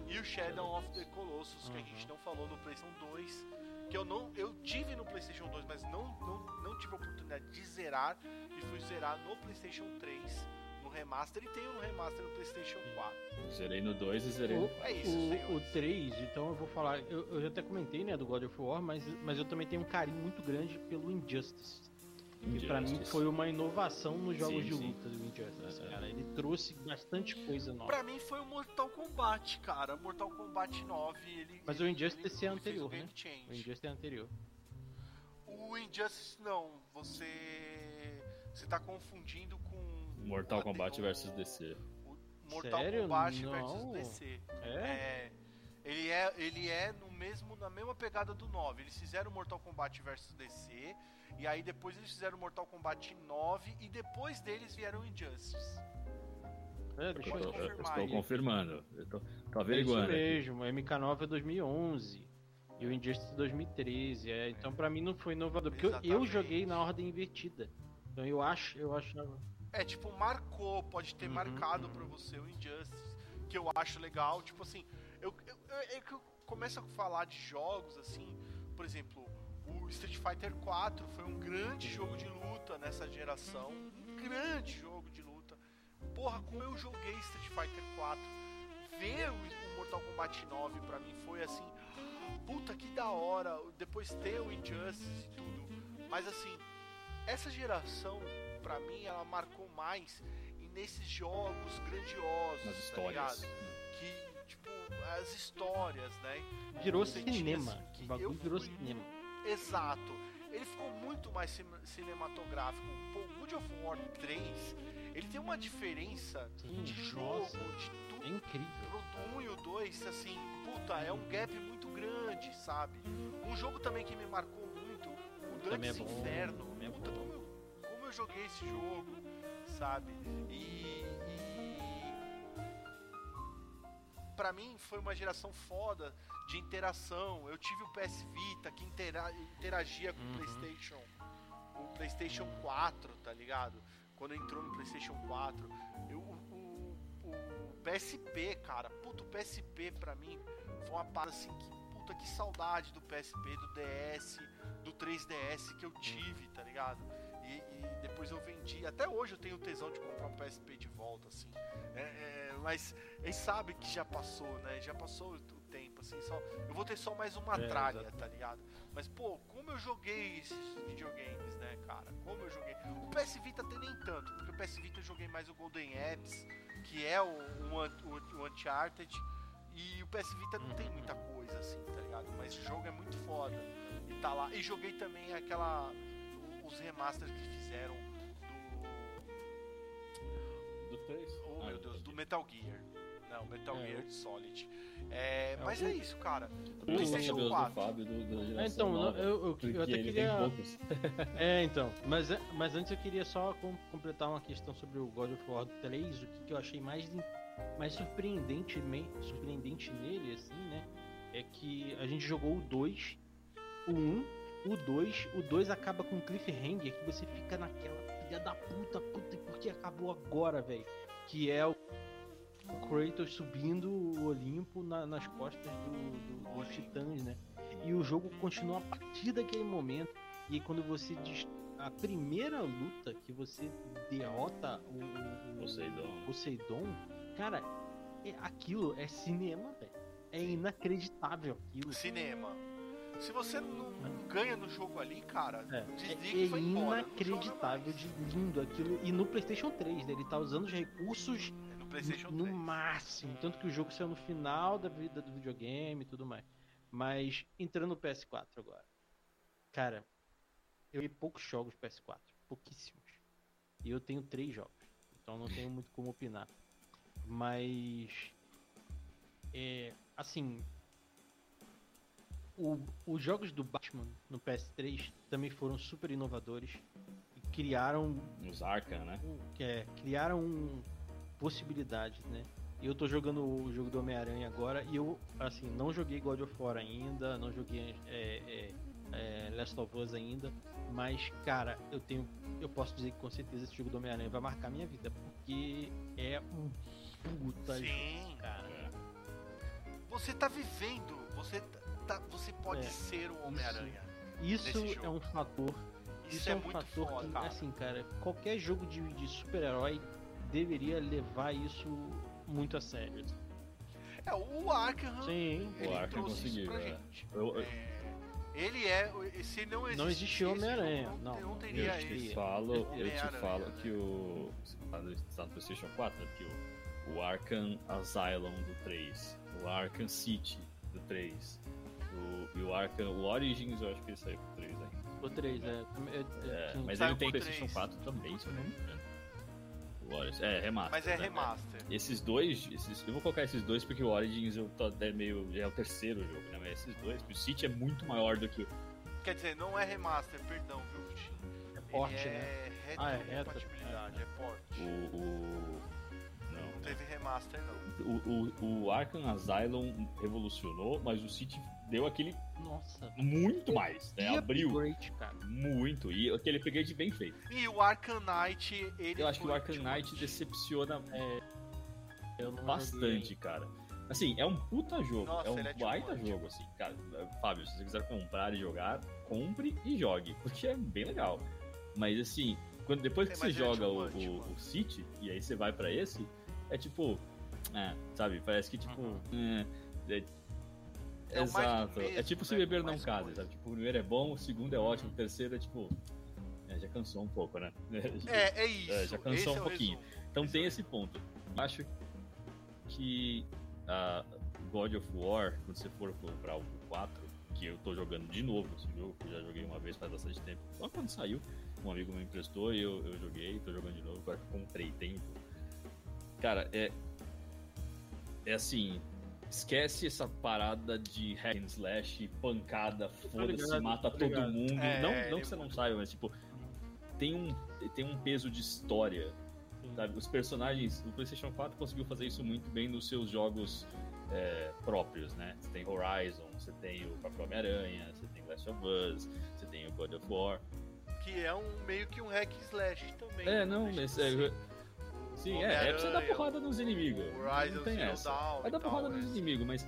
e o Shadow of the Colossus que a Uhum. gente não falou no PlayStation 2, que eu não eu tive no PlayStation 2, mas não não, não tive a oportunidade de zerar e fui zerar no PlayStation 3 no remaster e tenho no remaster no PlayStation 4. Zerei no 2 e zerei no O, É isso, o, senhores. o 3, então eu vou falar. Eu, eu já até comentei, né, do God of War, mas, mas eu também tenho um carinho muito grande pelo Injustice. Que pra mim foi uma inovação nos jogos Sim, de sim. luta do Injustice, É, é. cara. Ele trouxe bastante coisa nova. Pra mim foi o Mortal Kombat, cara. Mortal Kombat 9, ele Mas o Injustice ele é anterior, né? change. O Injustice é anterior. O Injustice não, você você tá confundindo com Mortal Kombat versus DC. o Mortal Sério? Kombat Não. versus DC. É? É, ele é ele é no mesmo na mesma pegada do 9. Eles fizeram Mortal Kombat versus DC e aí depois eles fizeram Mortal Kombat 9 e depois deles vieram Injustice. É, deixa Eu, eu, estou confirmando. Eu tô, tô É isso averiguando. aqui. mesmo, o MK9 é 2011 e o Injustice 2013. É, então pra mim não foi inovador, porque eu, eu joguei na ordem invertida. Então eu acho, eu acho É, tipo, marcou, pode ter Uhum, marcado uhum. pra você o Injustice, que eu acho legal. Tipo assim, eu, eu, eu- é eu começo a falar de jogos, assim, por exemplo, o Street Fighter 4 foi um grande jogo de luta nessa geração. Um grande jogo de luta. Porra, como eu joguei Street Fighter 4. Ver o, o Mortal Kombat 9 pra mim foi assim, puta que da hora. Depois ter o Injustice e tudo. Mas assim, essa geração, pra mim, ela marcou mais e nesses jogos grandiosos, Nas tá histórias. ligado? Que, tipo, as histórias, né? Virou cinema. assim, que O bagulho virou fui- cinema. Exato. Ele ficou muito mais cin- cinematográfico. Pô, o God of War 3, ele tem uma diferença Sim, de jogo, nossa, de é tudo. incrível. Pro 1 e o 2, assim, puta, é um gap muito grande, sabe? Um jogo também que me marcou muito, o é Dantes bom, Inferno. é Puta, bom. como, eu- joguei esse jogo, sabe? E. e pra mim foi uma geração foda de interação. Eu tive o PS Vita que intera- interagia com o Uhum. PlayStation, o PlayStation 4, tá ligado? Quando entrou no PlayStation 4, eu, o, o, o PSP, cara, puto, o PSP pra mim foi uma parada assim que, puta, que saudade do PSP, do DS, do 3DS que eu tive, tá ligado? E, e depois eu vendi. Até hoje eu tenho tesão de comprar um PSP de volta, assim. É, é, mas eles sabem que já passou, né? Já passou o tempo, assim. Só, eu vou ter só mais uma É, tralha, exato. tá ligado? Mas, pô, como eu joguei esses videogames, né, cara? Como eu joguei. O PS Vita tem nem tanto, porque o PS Vita eu joguei mais o Golden Apps, que é o, o, o, o Uncharted. E o PS Vita não tem Uhum. muita coisa, assim, tá ligado? Mas o jogo é muito foda. E tá lá. E joguei também aquela. Os remasters que fizeram do. Do 3? Oh Ah, meu Deus, do Metal Gear. Não, Metal É, Gear Solid. É, É, mas o- é isso, cara. Eu PlayStation do 4. Fábio do, geração É, então, nova, eu, eu, eu até queria. É, então. Mas, mas antes eu queria só com- completar uma questão sobre o God of War 3, o que, que eu achei mais, in- mais surpreendente, nele, assim, né? É que a gente jogou o 2, o 1, o 2, o 2 acaba com um cliffhanger que você fica naquela filha da puta, puta, por que acabou agora, velho? Que é o Kratos subindo o Olimpo na- nas costas do- do- dos titãs, né? E o jogo continua a partir daquele momento. E aí quando você diz a primeira luta que você derrota o, o- o Poseidon. Poseidon, cara, é- aquilo é cinema, velho. É inacreditável aquilo. Cinema. Se você não, ganha no jogo ali, cara, É, desliga é não joga inacreditável de lindo aquilo. E no PlayStation 3, né, ele tá usando os recursos É No PlayStation no 3. máximo. Tanto que o jogo saiu no final da vida do videogame e tudo mais. Mas entrando no PS4 agora. Cara, eu vi poucos jogos PS4. Pouquíssimos. E eu tenho três jogos. Então não tenho muito como opinar. Mas. É. Assim. o- os jogos do Batman no PS3 também foram super inovadores. E criaram Os Arkham, né? que é, criaram possibilidades, né? Eu tô jogando o jogo do Homem-Aranha agora e eu, assim, não joguei God of War ainda, não joguei é, é, é, Last of Us ainda, mas, cara, eu tenho, eu posso dizer que com certeza esse jogo do Homem-Aranha vai marcar minha vida, porque é um puta Sim. jogo, cara. É. Você tá vivendo. Você, tá, você pode É. ser o Homem-Aranha. Isso jogo. é um fator Isso, Isso é, é um muito fator foda, que, cara. assim, cara, qualquer jogo de, de super-herói deveria levar isso muito a sério. É, o Arkham, Sim, ele O Arkham trouxe isso conseguiu, pra é. gente. Eu- eu- É, ele é. Se não existisse. Não existia esse Homem-Aranha, não, Não, não teria Eu te falo, eu te falo né? que o. Você tá no, tá PlayStation 4, né? que o, o Arkham Asylum do 3, o Arkham City do 3, o, e o Arkham o Origins, eu acho que ele saiu pro 3 ainda. o 3, é. é, é, É, mas ele tem PlayStation 3. 4 também, se eu não me engano. O Origins, é, remaster. Mas é né? remaster. Esses dois, esses, eu vou colocar esses dois porque o Origins eu tô, é meio. é o terceiro jogo, né? Mas esses dois, o City é muito maior do que o. Quer dizer, não é remaster, perdão, viu, Tim? É porte, né? é Ah, é retrocompatibilidade, é porte. O. o teve remaster, não. O, o, o Arkham Asylum revolucionou, mas o City deu aquele Nossa. muito mais, né? Abriu upgrade, cara. muito. E aquele upgrade bem feito. E o Arkham Knight, ele Eu acho que o Arkham tipo, Knight decepciona É, eu não bastante, cara. Assim, é um puta jogo. Nossa, é um é baita tipo- jogo, assim. Cara, Fábio, se você quiser comprar e jogar, compre e jogue. Porque é bem legal. Mas assim, quando, depois que É, você é joga o, o, o City, e aí você vai pra esse, é tipo. É, sabe? Parece que tipo. Uhum. é, é- É Exato. mesmo, é tipo se né, beber não casa, coisa. sabe? Tipo, o primeiro é bom, o segundo é ótimo, o terceiro é tipo. É, já cansou um pouco, né? É, é isso. É, já cansou um é pouquinho. resumo. Então Esse tem é esse ponto. Acho que a God of War, quando você for comprar o 4, que eu tô jogando de novo esse jogo, que eu já joguei uma vez faz bastante tempo, só quando saiu, um amigo me emprestou e eu, eu joguei, tô jogando de novo, agora que comprei tempo. Cara, é. É assim. Esquece essa parada de hack and slash, pancada, foda-se, ligado, mata todo mundo. É, não, ele não é que você não muito- saiba, mas tipo, tem um, tem um peso de história Sabe, os personagens, o PlayStation 4 conseguiu fazer isso muito bem nos seus jogos é, próprios, né? Você tem Horizon, você tem o próprio Homem-Aranha, você tem Last of Us, você tem o God of War. Que é um meio que um hack and slash também. É, não, deixa mas é. Sim, é, é pra você dar porrada nos inimigos. o Horizon Não tem essa. Dawn Vai dar tal, porrada é. nos inimigos, mas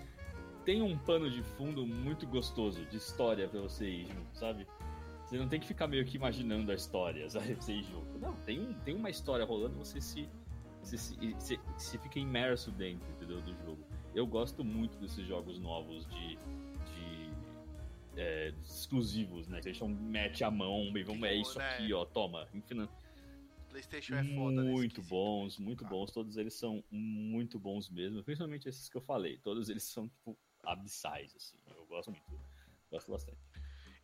tem um pano de fundo muito gostoso de história pra você ir junto, sabe? Você não tem que ficar meio que imaginando a história, sabe? Pra você ir junto. Não, tem, um, tem uma história rolando, você se, você se, se, fica imerso dentro, entendeu? Do jogo. Eu gosto muito desses jogos novos de. de é, exclusivos, né? Que eles mete a mão e vamos, é isso Né? aqui, ó, toma. Infina- PlayStation é foda nesse muito bons, muito cara. bons. Todos eles são muito bons mesmo. Principalmente esses que eu falei. Todos eles são, tipo, abissais, assim. Eu gosto muito. Gosto bastante.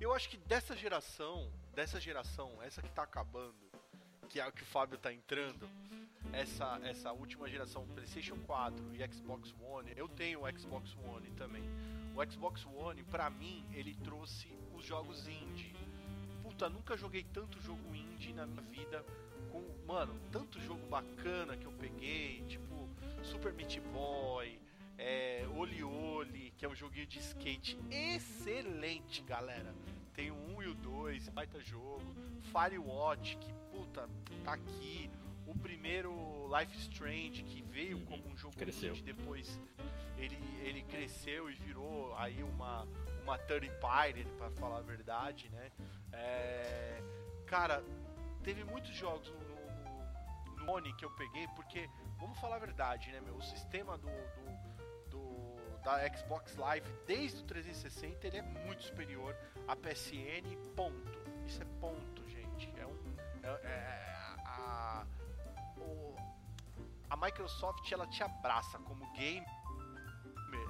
Eu acho que dessa geração, dessa geração, essa que tá acabando, que é o que o Fábio tá entrando, essa, essa última geração PlayStation 4 e Xbox One, eu tenho o Xbox One também. O Xbox One, pra mim, ele trouxe os jogos indie. Puta, nunca joguei tanto jogo indie na minha vida. Com, mano, tanto jogo bacana que eu peguei, tipo Super Meat Boy, é, Oli Oli, que é um joguinho de skate excelente, galera. Tem o 1 e o 2, baita jogo. Firewatch, que puta, tá aqui. O primeiro Life Strange, que veio Uhum, como um jogo cresceu. indie, depois ele, ele cresceu e virou aí uma, uma third party, pra falar a verdade, né? É, cara, teve muitos jogos no, no, no One que eu peguei, porque, vamos falar a verdade, né, meu? O sistema do, do, do- da Xbox Live, desde o 360, ele é muito superior à PSN, ponto. Isso é ponto, gente. É um. é- é- a, o- a Microsoft, ela te abraça como gamer,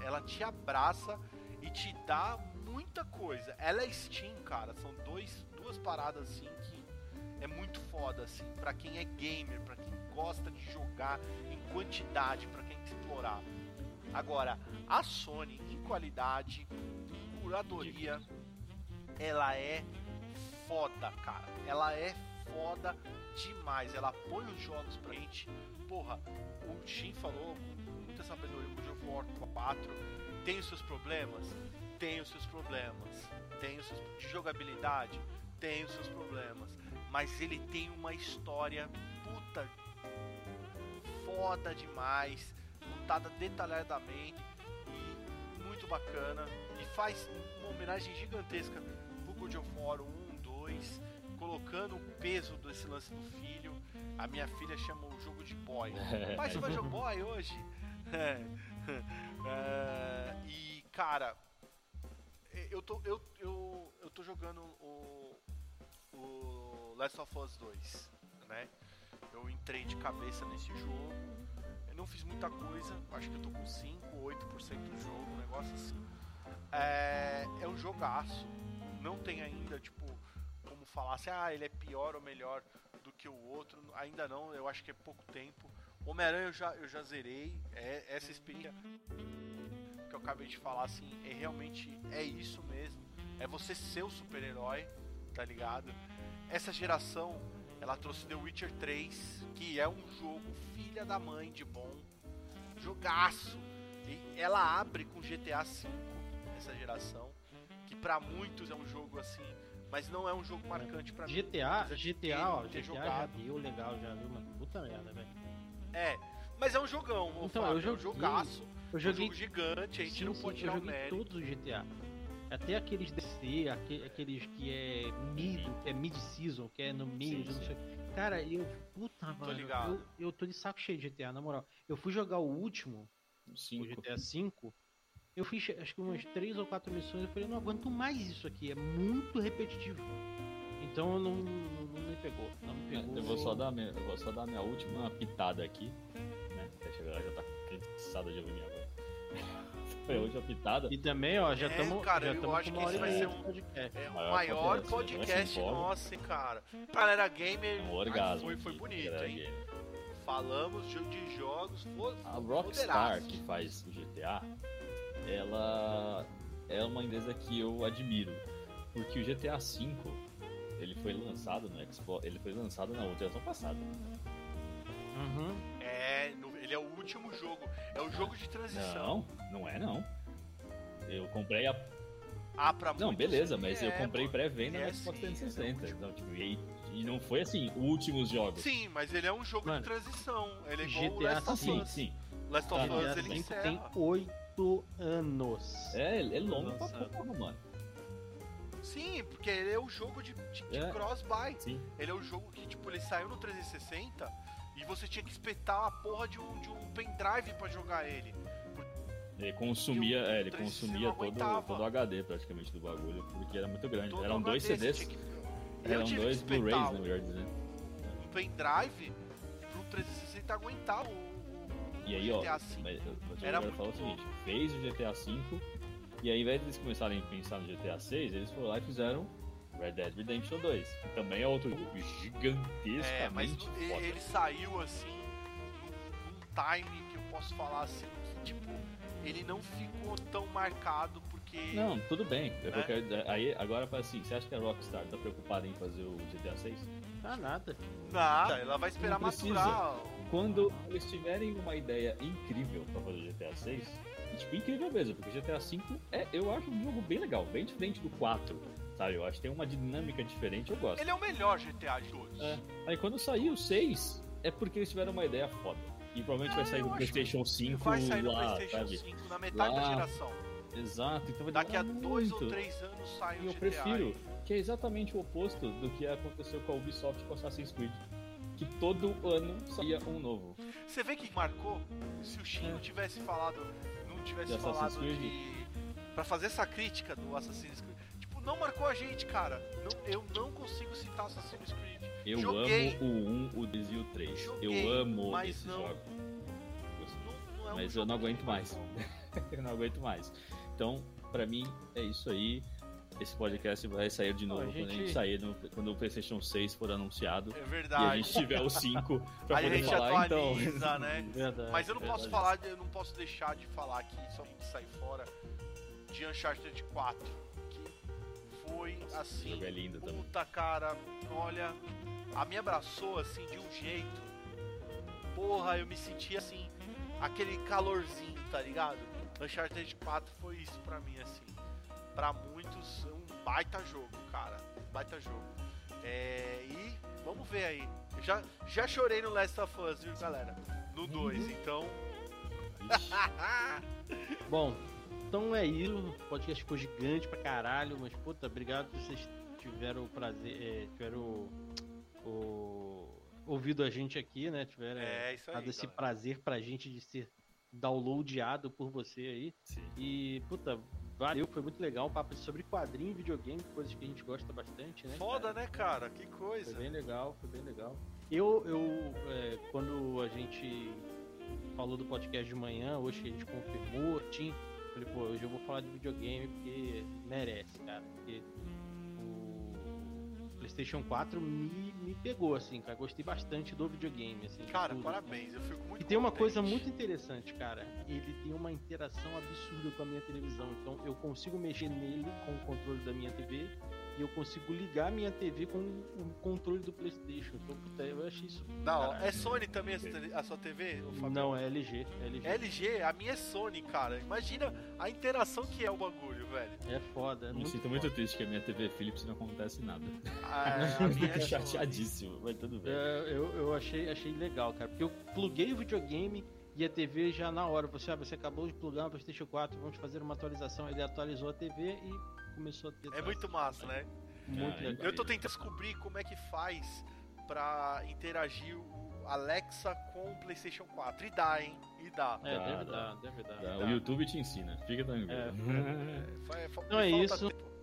ela te abraça e te dá muita coisa. Ela é Steam, cara, são dois, duas paradas assim que é muito foda assim para quem é gamer, para quem gosta de jogar em quantidade, para quem explorar. Agora, a Sony em qualidade, em curadoria, ela é foda, cara. Ela é foda demais. Ela põe os jogos pra gente. Porra, o Shin falou com muita sabedoria, o of War 4 tem os seus problemas? Tem os seus problemas. Tem os seus de jogabilidade? Tem os seus problemas. Mas ele tem uma história puta foda demais, contada detalhadamente e muito bacana. E faz uma homenagem gigantesca pro God of War 1, 2, colocando o peso desse lance do filho. A minha filha chama o jogo de boy. Pai, você vai jogar boy hoje? É, e, cara, eu tô, eu, eu, eu tô jogando o, o Last of Us 2, né? Eu entrei de cabeça nesse jogo. Eu não fiz muita coisa, acho que eu tô com 5, 8% do jogo, um negócio assim. É, é um jogaço. Não tem ainda, tipo, como falar assim, ah, ele é pior ou melhor do que o outro. Ainda não, eu acho que é pouco tempo. Homem-Aranha eu já, eu já zerei. É, essa experiência que eu acabei de falar, assim, é realmente é isso mesmo. É você ser o super-herói, tá ligado? Essa geração, ela trouxe The Witcher 3, que é um jogo filha da mãe de bom. Jogaço. E ela abre com GTA V, essa geração, que pra muitos é um jogo assim, mas não é um jogo marcante pra mim. GTA, GTA, ó, GTA já jogado. deu legal, já viu, mano? Puta merda, velho. É, mas é um jogão, Então, Fábio, eu é um joguei- jogaço, Eu um joguei jogo gigante, a gente Sim, não sim, pode eu tirar o joguei mérito. todos os GTA. Até aqueles DC, aque- aqueles que é mid, que é mid-season, que é no meio, Sim, de não sim. sei. Cara, eu. Puta, mano. ligado. Eu, eu tô de saco cheio de GTA, na moral. Eu fui jogar o último, o Cinco. GTA V. Eu fiz acho que umas três ou quatro missões. Eu falei, não aguento mais isso aqui. É muito repetitivo. Então não, não, não me pegou. Não me pegou. Eu vou só dar minha, eu vou só dar minha última pitada aqui, né? Acho que a galera já tá cansada de ouvir minha voz. Foi a última pitada. E também, ó, já É, estamos cara, já eu acho que esse vai ser um- podcast. É o Maior maior podcast, podcast vai ser nosso, hein, cara. Galera gamer, Um orgasmo. foi, foi bonito, galera hein? gamer. Falamos de, de jogos. A Rockstar, que faz o GTA, ela é uma empresa que eu admiro. Porque o GTA V, ele foi lançado no Xbox, ele foi lançado na geração passada. Uhum. É, ele é o último jogo. É o jogo de transição. Não, não é não. Eu comprei a. Ah, pra Não, beleza, mas eu é, comprei mano. pré-venda É no Xbox sim, ele é 360. Então, tipo, e, e não foi assim, últimos jogos. Sim, mas ele é um jogo Mano, de transição. Ele é igual o GTA Last of sim, Us. sim. Last of Tá, Us GTA ele V encerra. tem oito anos. É, é longo pra porra, mano. Sim, porque ele é o jogo de, de, de É. cross-buy. Sim. Ele é o jogo que, tipo, ele saiu no 360 e você tinha que espetar a porra de um, de um pendrive pra jogar ele. Ele consumia, o é, ele 360 consumia todo, todo o HD praticamente do bagulho, porque era muito grande. Todo Eram dois HD, CDs, que- eram dois Blu-rays, na um- melhor dizendo. um pendrive pro 360 aguentar o, o E aí, ó, GTA V. mas eu- mas eu Era falar o seguinte, fez o GTA V, e aí ao invés de eles começarem a pensar no GTA 6, eles foram lá e fizeram Red Dead Redemption 2, que também é outro jogo gigantescamente É, mas foda. ele, saiu assim num time que eu posso falar assim, que tipo, ele não ficou tão marcado porque. Não, tudo bem. Né? quero- aí, agora, fala assim, você acha que a Rockstar tá preocupada em fazer o GTA 6? Tá nada. Nada, ela vai esperar maturar. Quando eles tiverem uma ideia incrível pra fazer o GTA 6, e, tipo, incrível mesmo, porque o GTA 5 é, eu acho um jogo bem legal, bem diferente do 4, sabe? Eu acho que tem uma dinâmica diferente, eu gosto. Ele é o melhor GTA de todos. É. Aí quando sair o 6, é porque eles tiveram uma ideia foda. E provavelmente vai É, sair eu no PlayStation 5 Vai sair no lá, PlayStation sabe? 5 na metade da Lá. geração. Exato, então vai Daqui a demorar dois muito. ou três anos sai E o eu GTA. prefiro, aí. que é exatamente o oposto do que aconteceu com a Ubisoft com Assassin's Creed. Que todo ano saía um novo. Você vê que marcou? Se o Shin É. não tivesse falado, não tivesse De falado Creed? de Pra fazer essa crítica do Assassin's Creed, não marcou a gente, cara. Não- eu não consigo citar Assassin's Creed. Eu Joguei. amo o 1, o 2 e o 3. Joguei, eu amo mas esse não- jogo. Não, não é um Mas eu jogo não que aguento mais. eu não aguento mais. Então, pra mim, é isso aí. Esse podcast vai sair de Não, novo a quando a gente gente- sair, no- quando o PlayStation 6 for anunciado. É E a verdade. gente tiver o 5 pra Aí a poder gente falar, atualiza, então. né? Verdade. Mas eu não posso verdade. falar, eu não posso deixar de falar aqui, só pra gente sair fora, de Uncharted 4. Foi assim. jogo é lindo também. Puta cara, olha, a me abraçou assim de um jeito. Porra, eu me senti assim, aquele calorzinho, tá ligado? Uncharted 4 foi isso pra mim, assim. Pra muitos, um baita jogo, cara. Baita jogo. É, e vamos ver aí. Eu já, já chorei no Last of Us, viu, galera? No 2, então. Ixi, Bom, então é isso. O podcast ficou gigante pra caralho, mas puta, obrigado por vocês tiveram o prazer, é, tiveram o, o- ouvido a gente aqui, né? Tiveram É, aí. dado esse galera. prazer pra gente de ser downloadado por você aí. sim. E, puta, valeu, foi muito legal. Um papo sobre quadrinho e videogame, coisas que a gente gosta bastante, né? Foda, cara? né, cara? Que Foi coisa. bem legal, foi bem legal. Eu, eu é, quando a gente falou do podcast de manhã, hoje que a gente confirmou, Tim, falei, pô, hoje eu vou falar de videogame porque merece, cara. Porque o PlayStation 4 me, me pegou, assim, cara. Gostei bastante do videogame, assim. Cara, tudo, parabéns. Eu fico muito e tem uma contente. coisa muito interessante, cara. Ele tem uma interação absurda com a minha televisão. Então eu consigo mexer nele com o controle da minha TV e eu consigo ligar a minha TV com o controle do PlayStation. Então, puta, eu achei isso. Hora. caralho. É Sony também a sua TV? Não, é LG. É LG. LG, a minha é Sony, cara. Imagina a interação que é o bagulho, velho. É foda. É Me sinto foda. muito triste que a minha TV Philips não acontece nada. A, a minha é Fico Sony. chateadíssimo, mas tudo bem. É, eu, eu achei, achei legal, cara. Porque eu pluguei o videogame e a TV já na hora. Você, ah, você acabou de plugar no PlayStation 4, vamos fazer uma atualização. Ele atualizou a TV e começou a ter. É muito massa, né? Muito Ah, legal. Eu tô tentando descobrir como é que faz pra interagir o Alexa com o PlayStation 4. E dá, hein? E dá. É, Dá, deve dá. dar, deve dar. Tá, Dá. O YouTube te ensina, fica tranquilo. É, É, Então me é falta isso. tempo.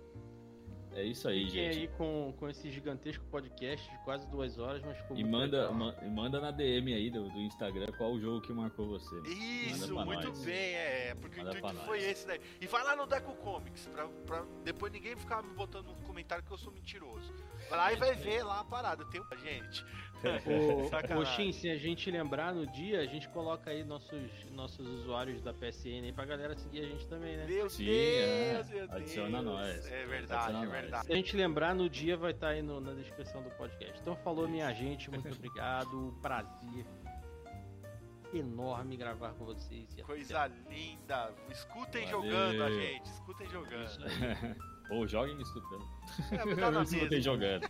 É isso aí, Fiquem gente. aí com, com esse gigantesco podcast de quase duas horas, mas ficou E manda, ma- manda na DM aí do, do Instagram qual o jogo que marcou você. Isso, muito nós. bem, é, porque Manda o intuito foi nós. esse daí. E vai lá no Deco Comics, pra, pra depois ninguém ficar me botando no comentário que eu sou mentiroso. Vai lá e vai ver lá a parada, tem um gente. Sacanagem. ô, Shin, se a gente lembrar no dia, a gente coloca aí nossos, nossos usuários da PSN aí pra galera seguir a gente também, né? Meu Sim, Deus, é. meu Deus. Adiciona nós. É verdade, Adiciona é nós. verdade. Se a gente lembrar no dia, vai estar aí no- na descrição do podcast. Então falou, minha gente, muito obrigado. Prazer enorme gravar com vocês. e até Coisa linda. Escutem Valeu. jogando a gente, escutem jogando. Ou joguem escutando. É, tá Não na mesa. jogando.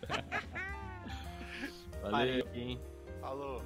Valeu. Hein? Falou.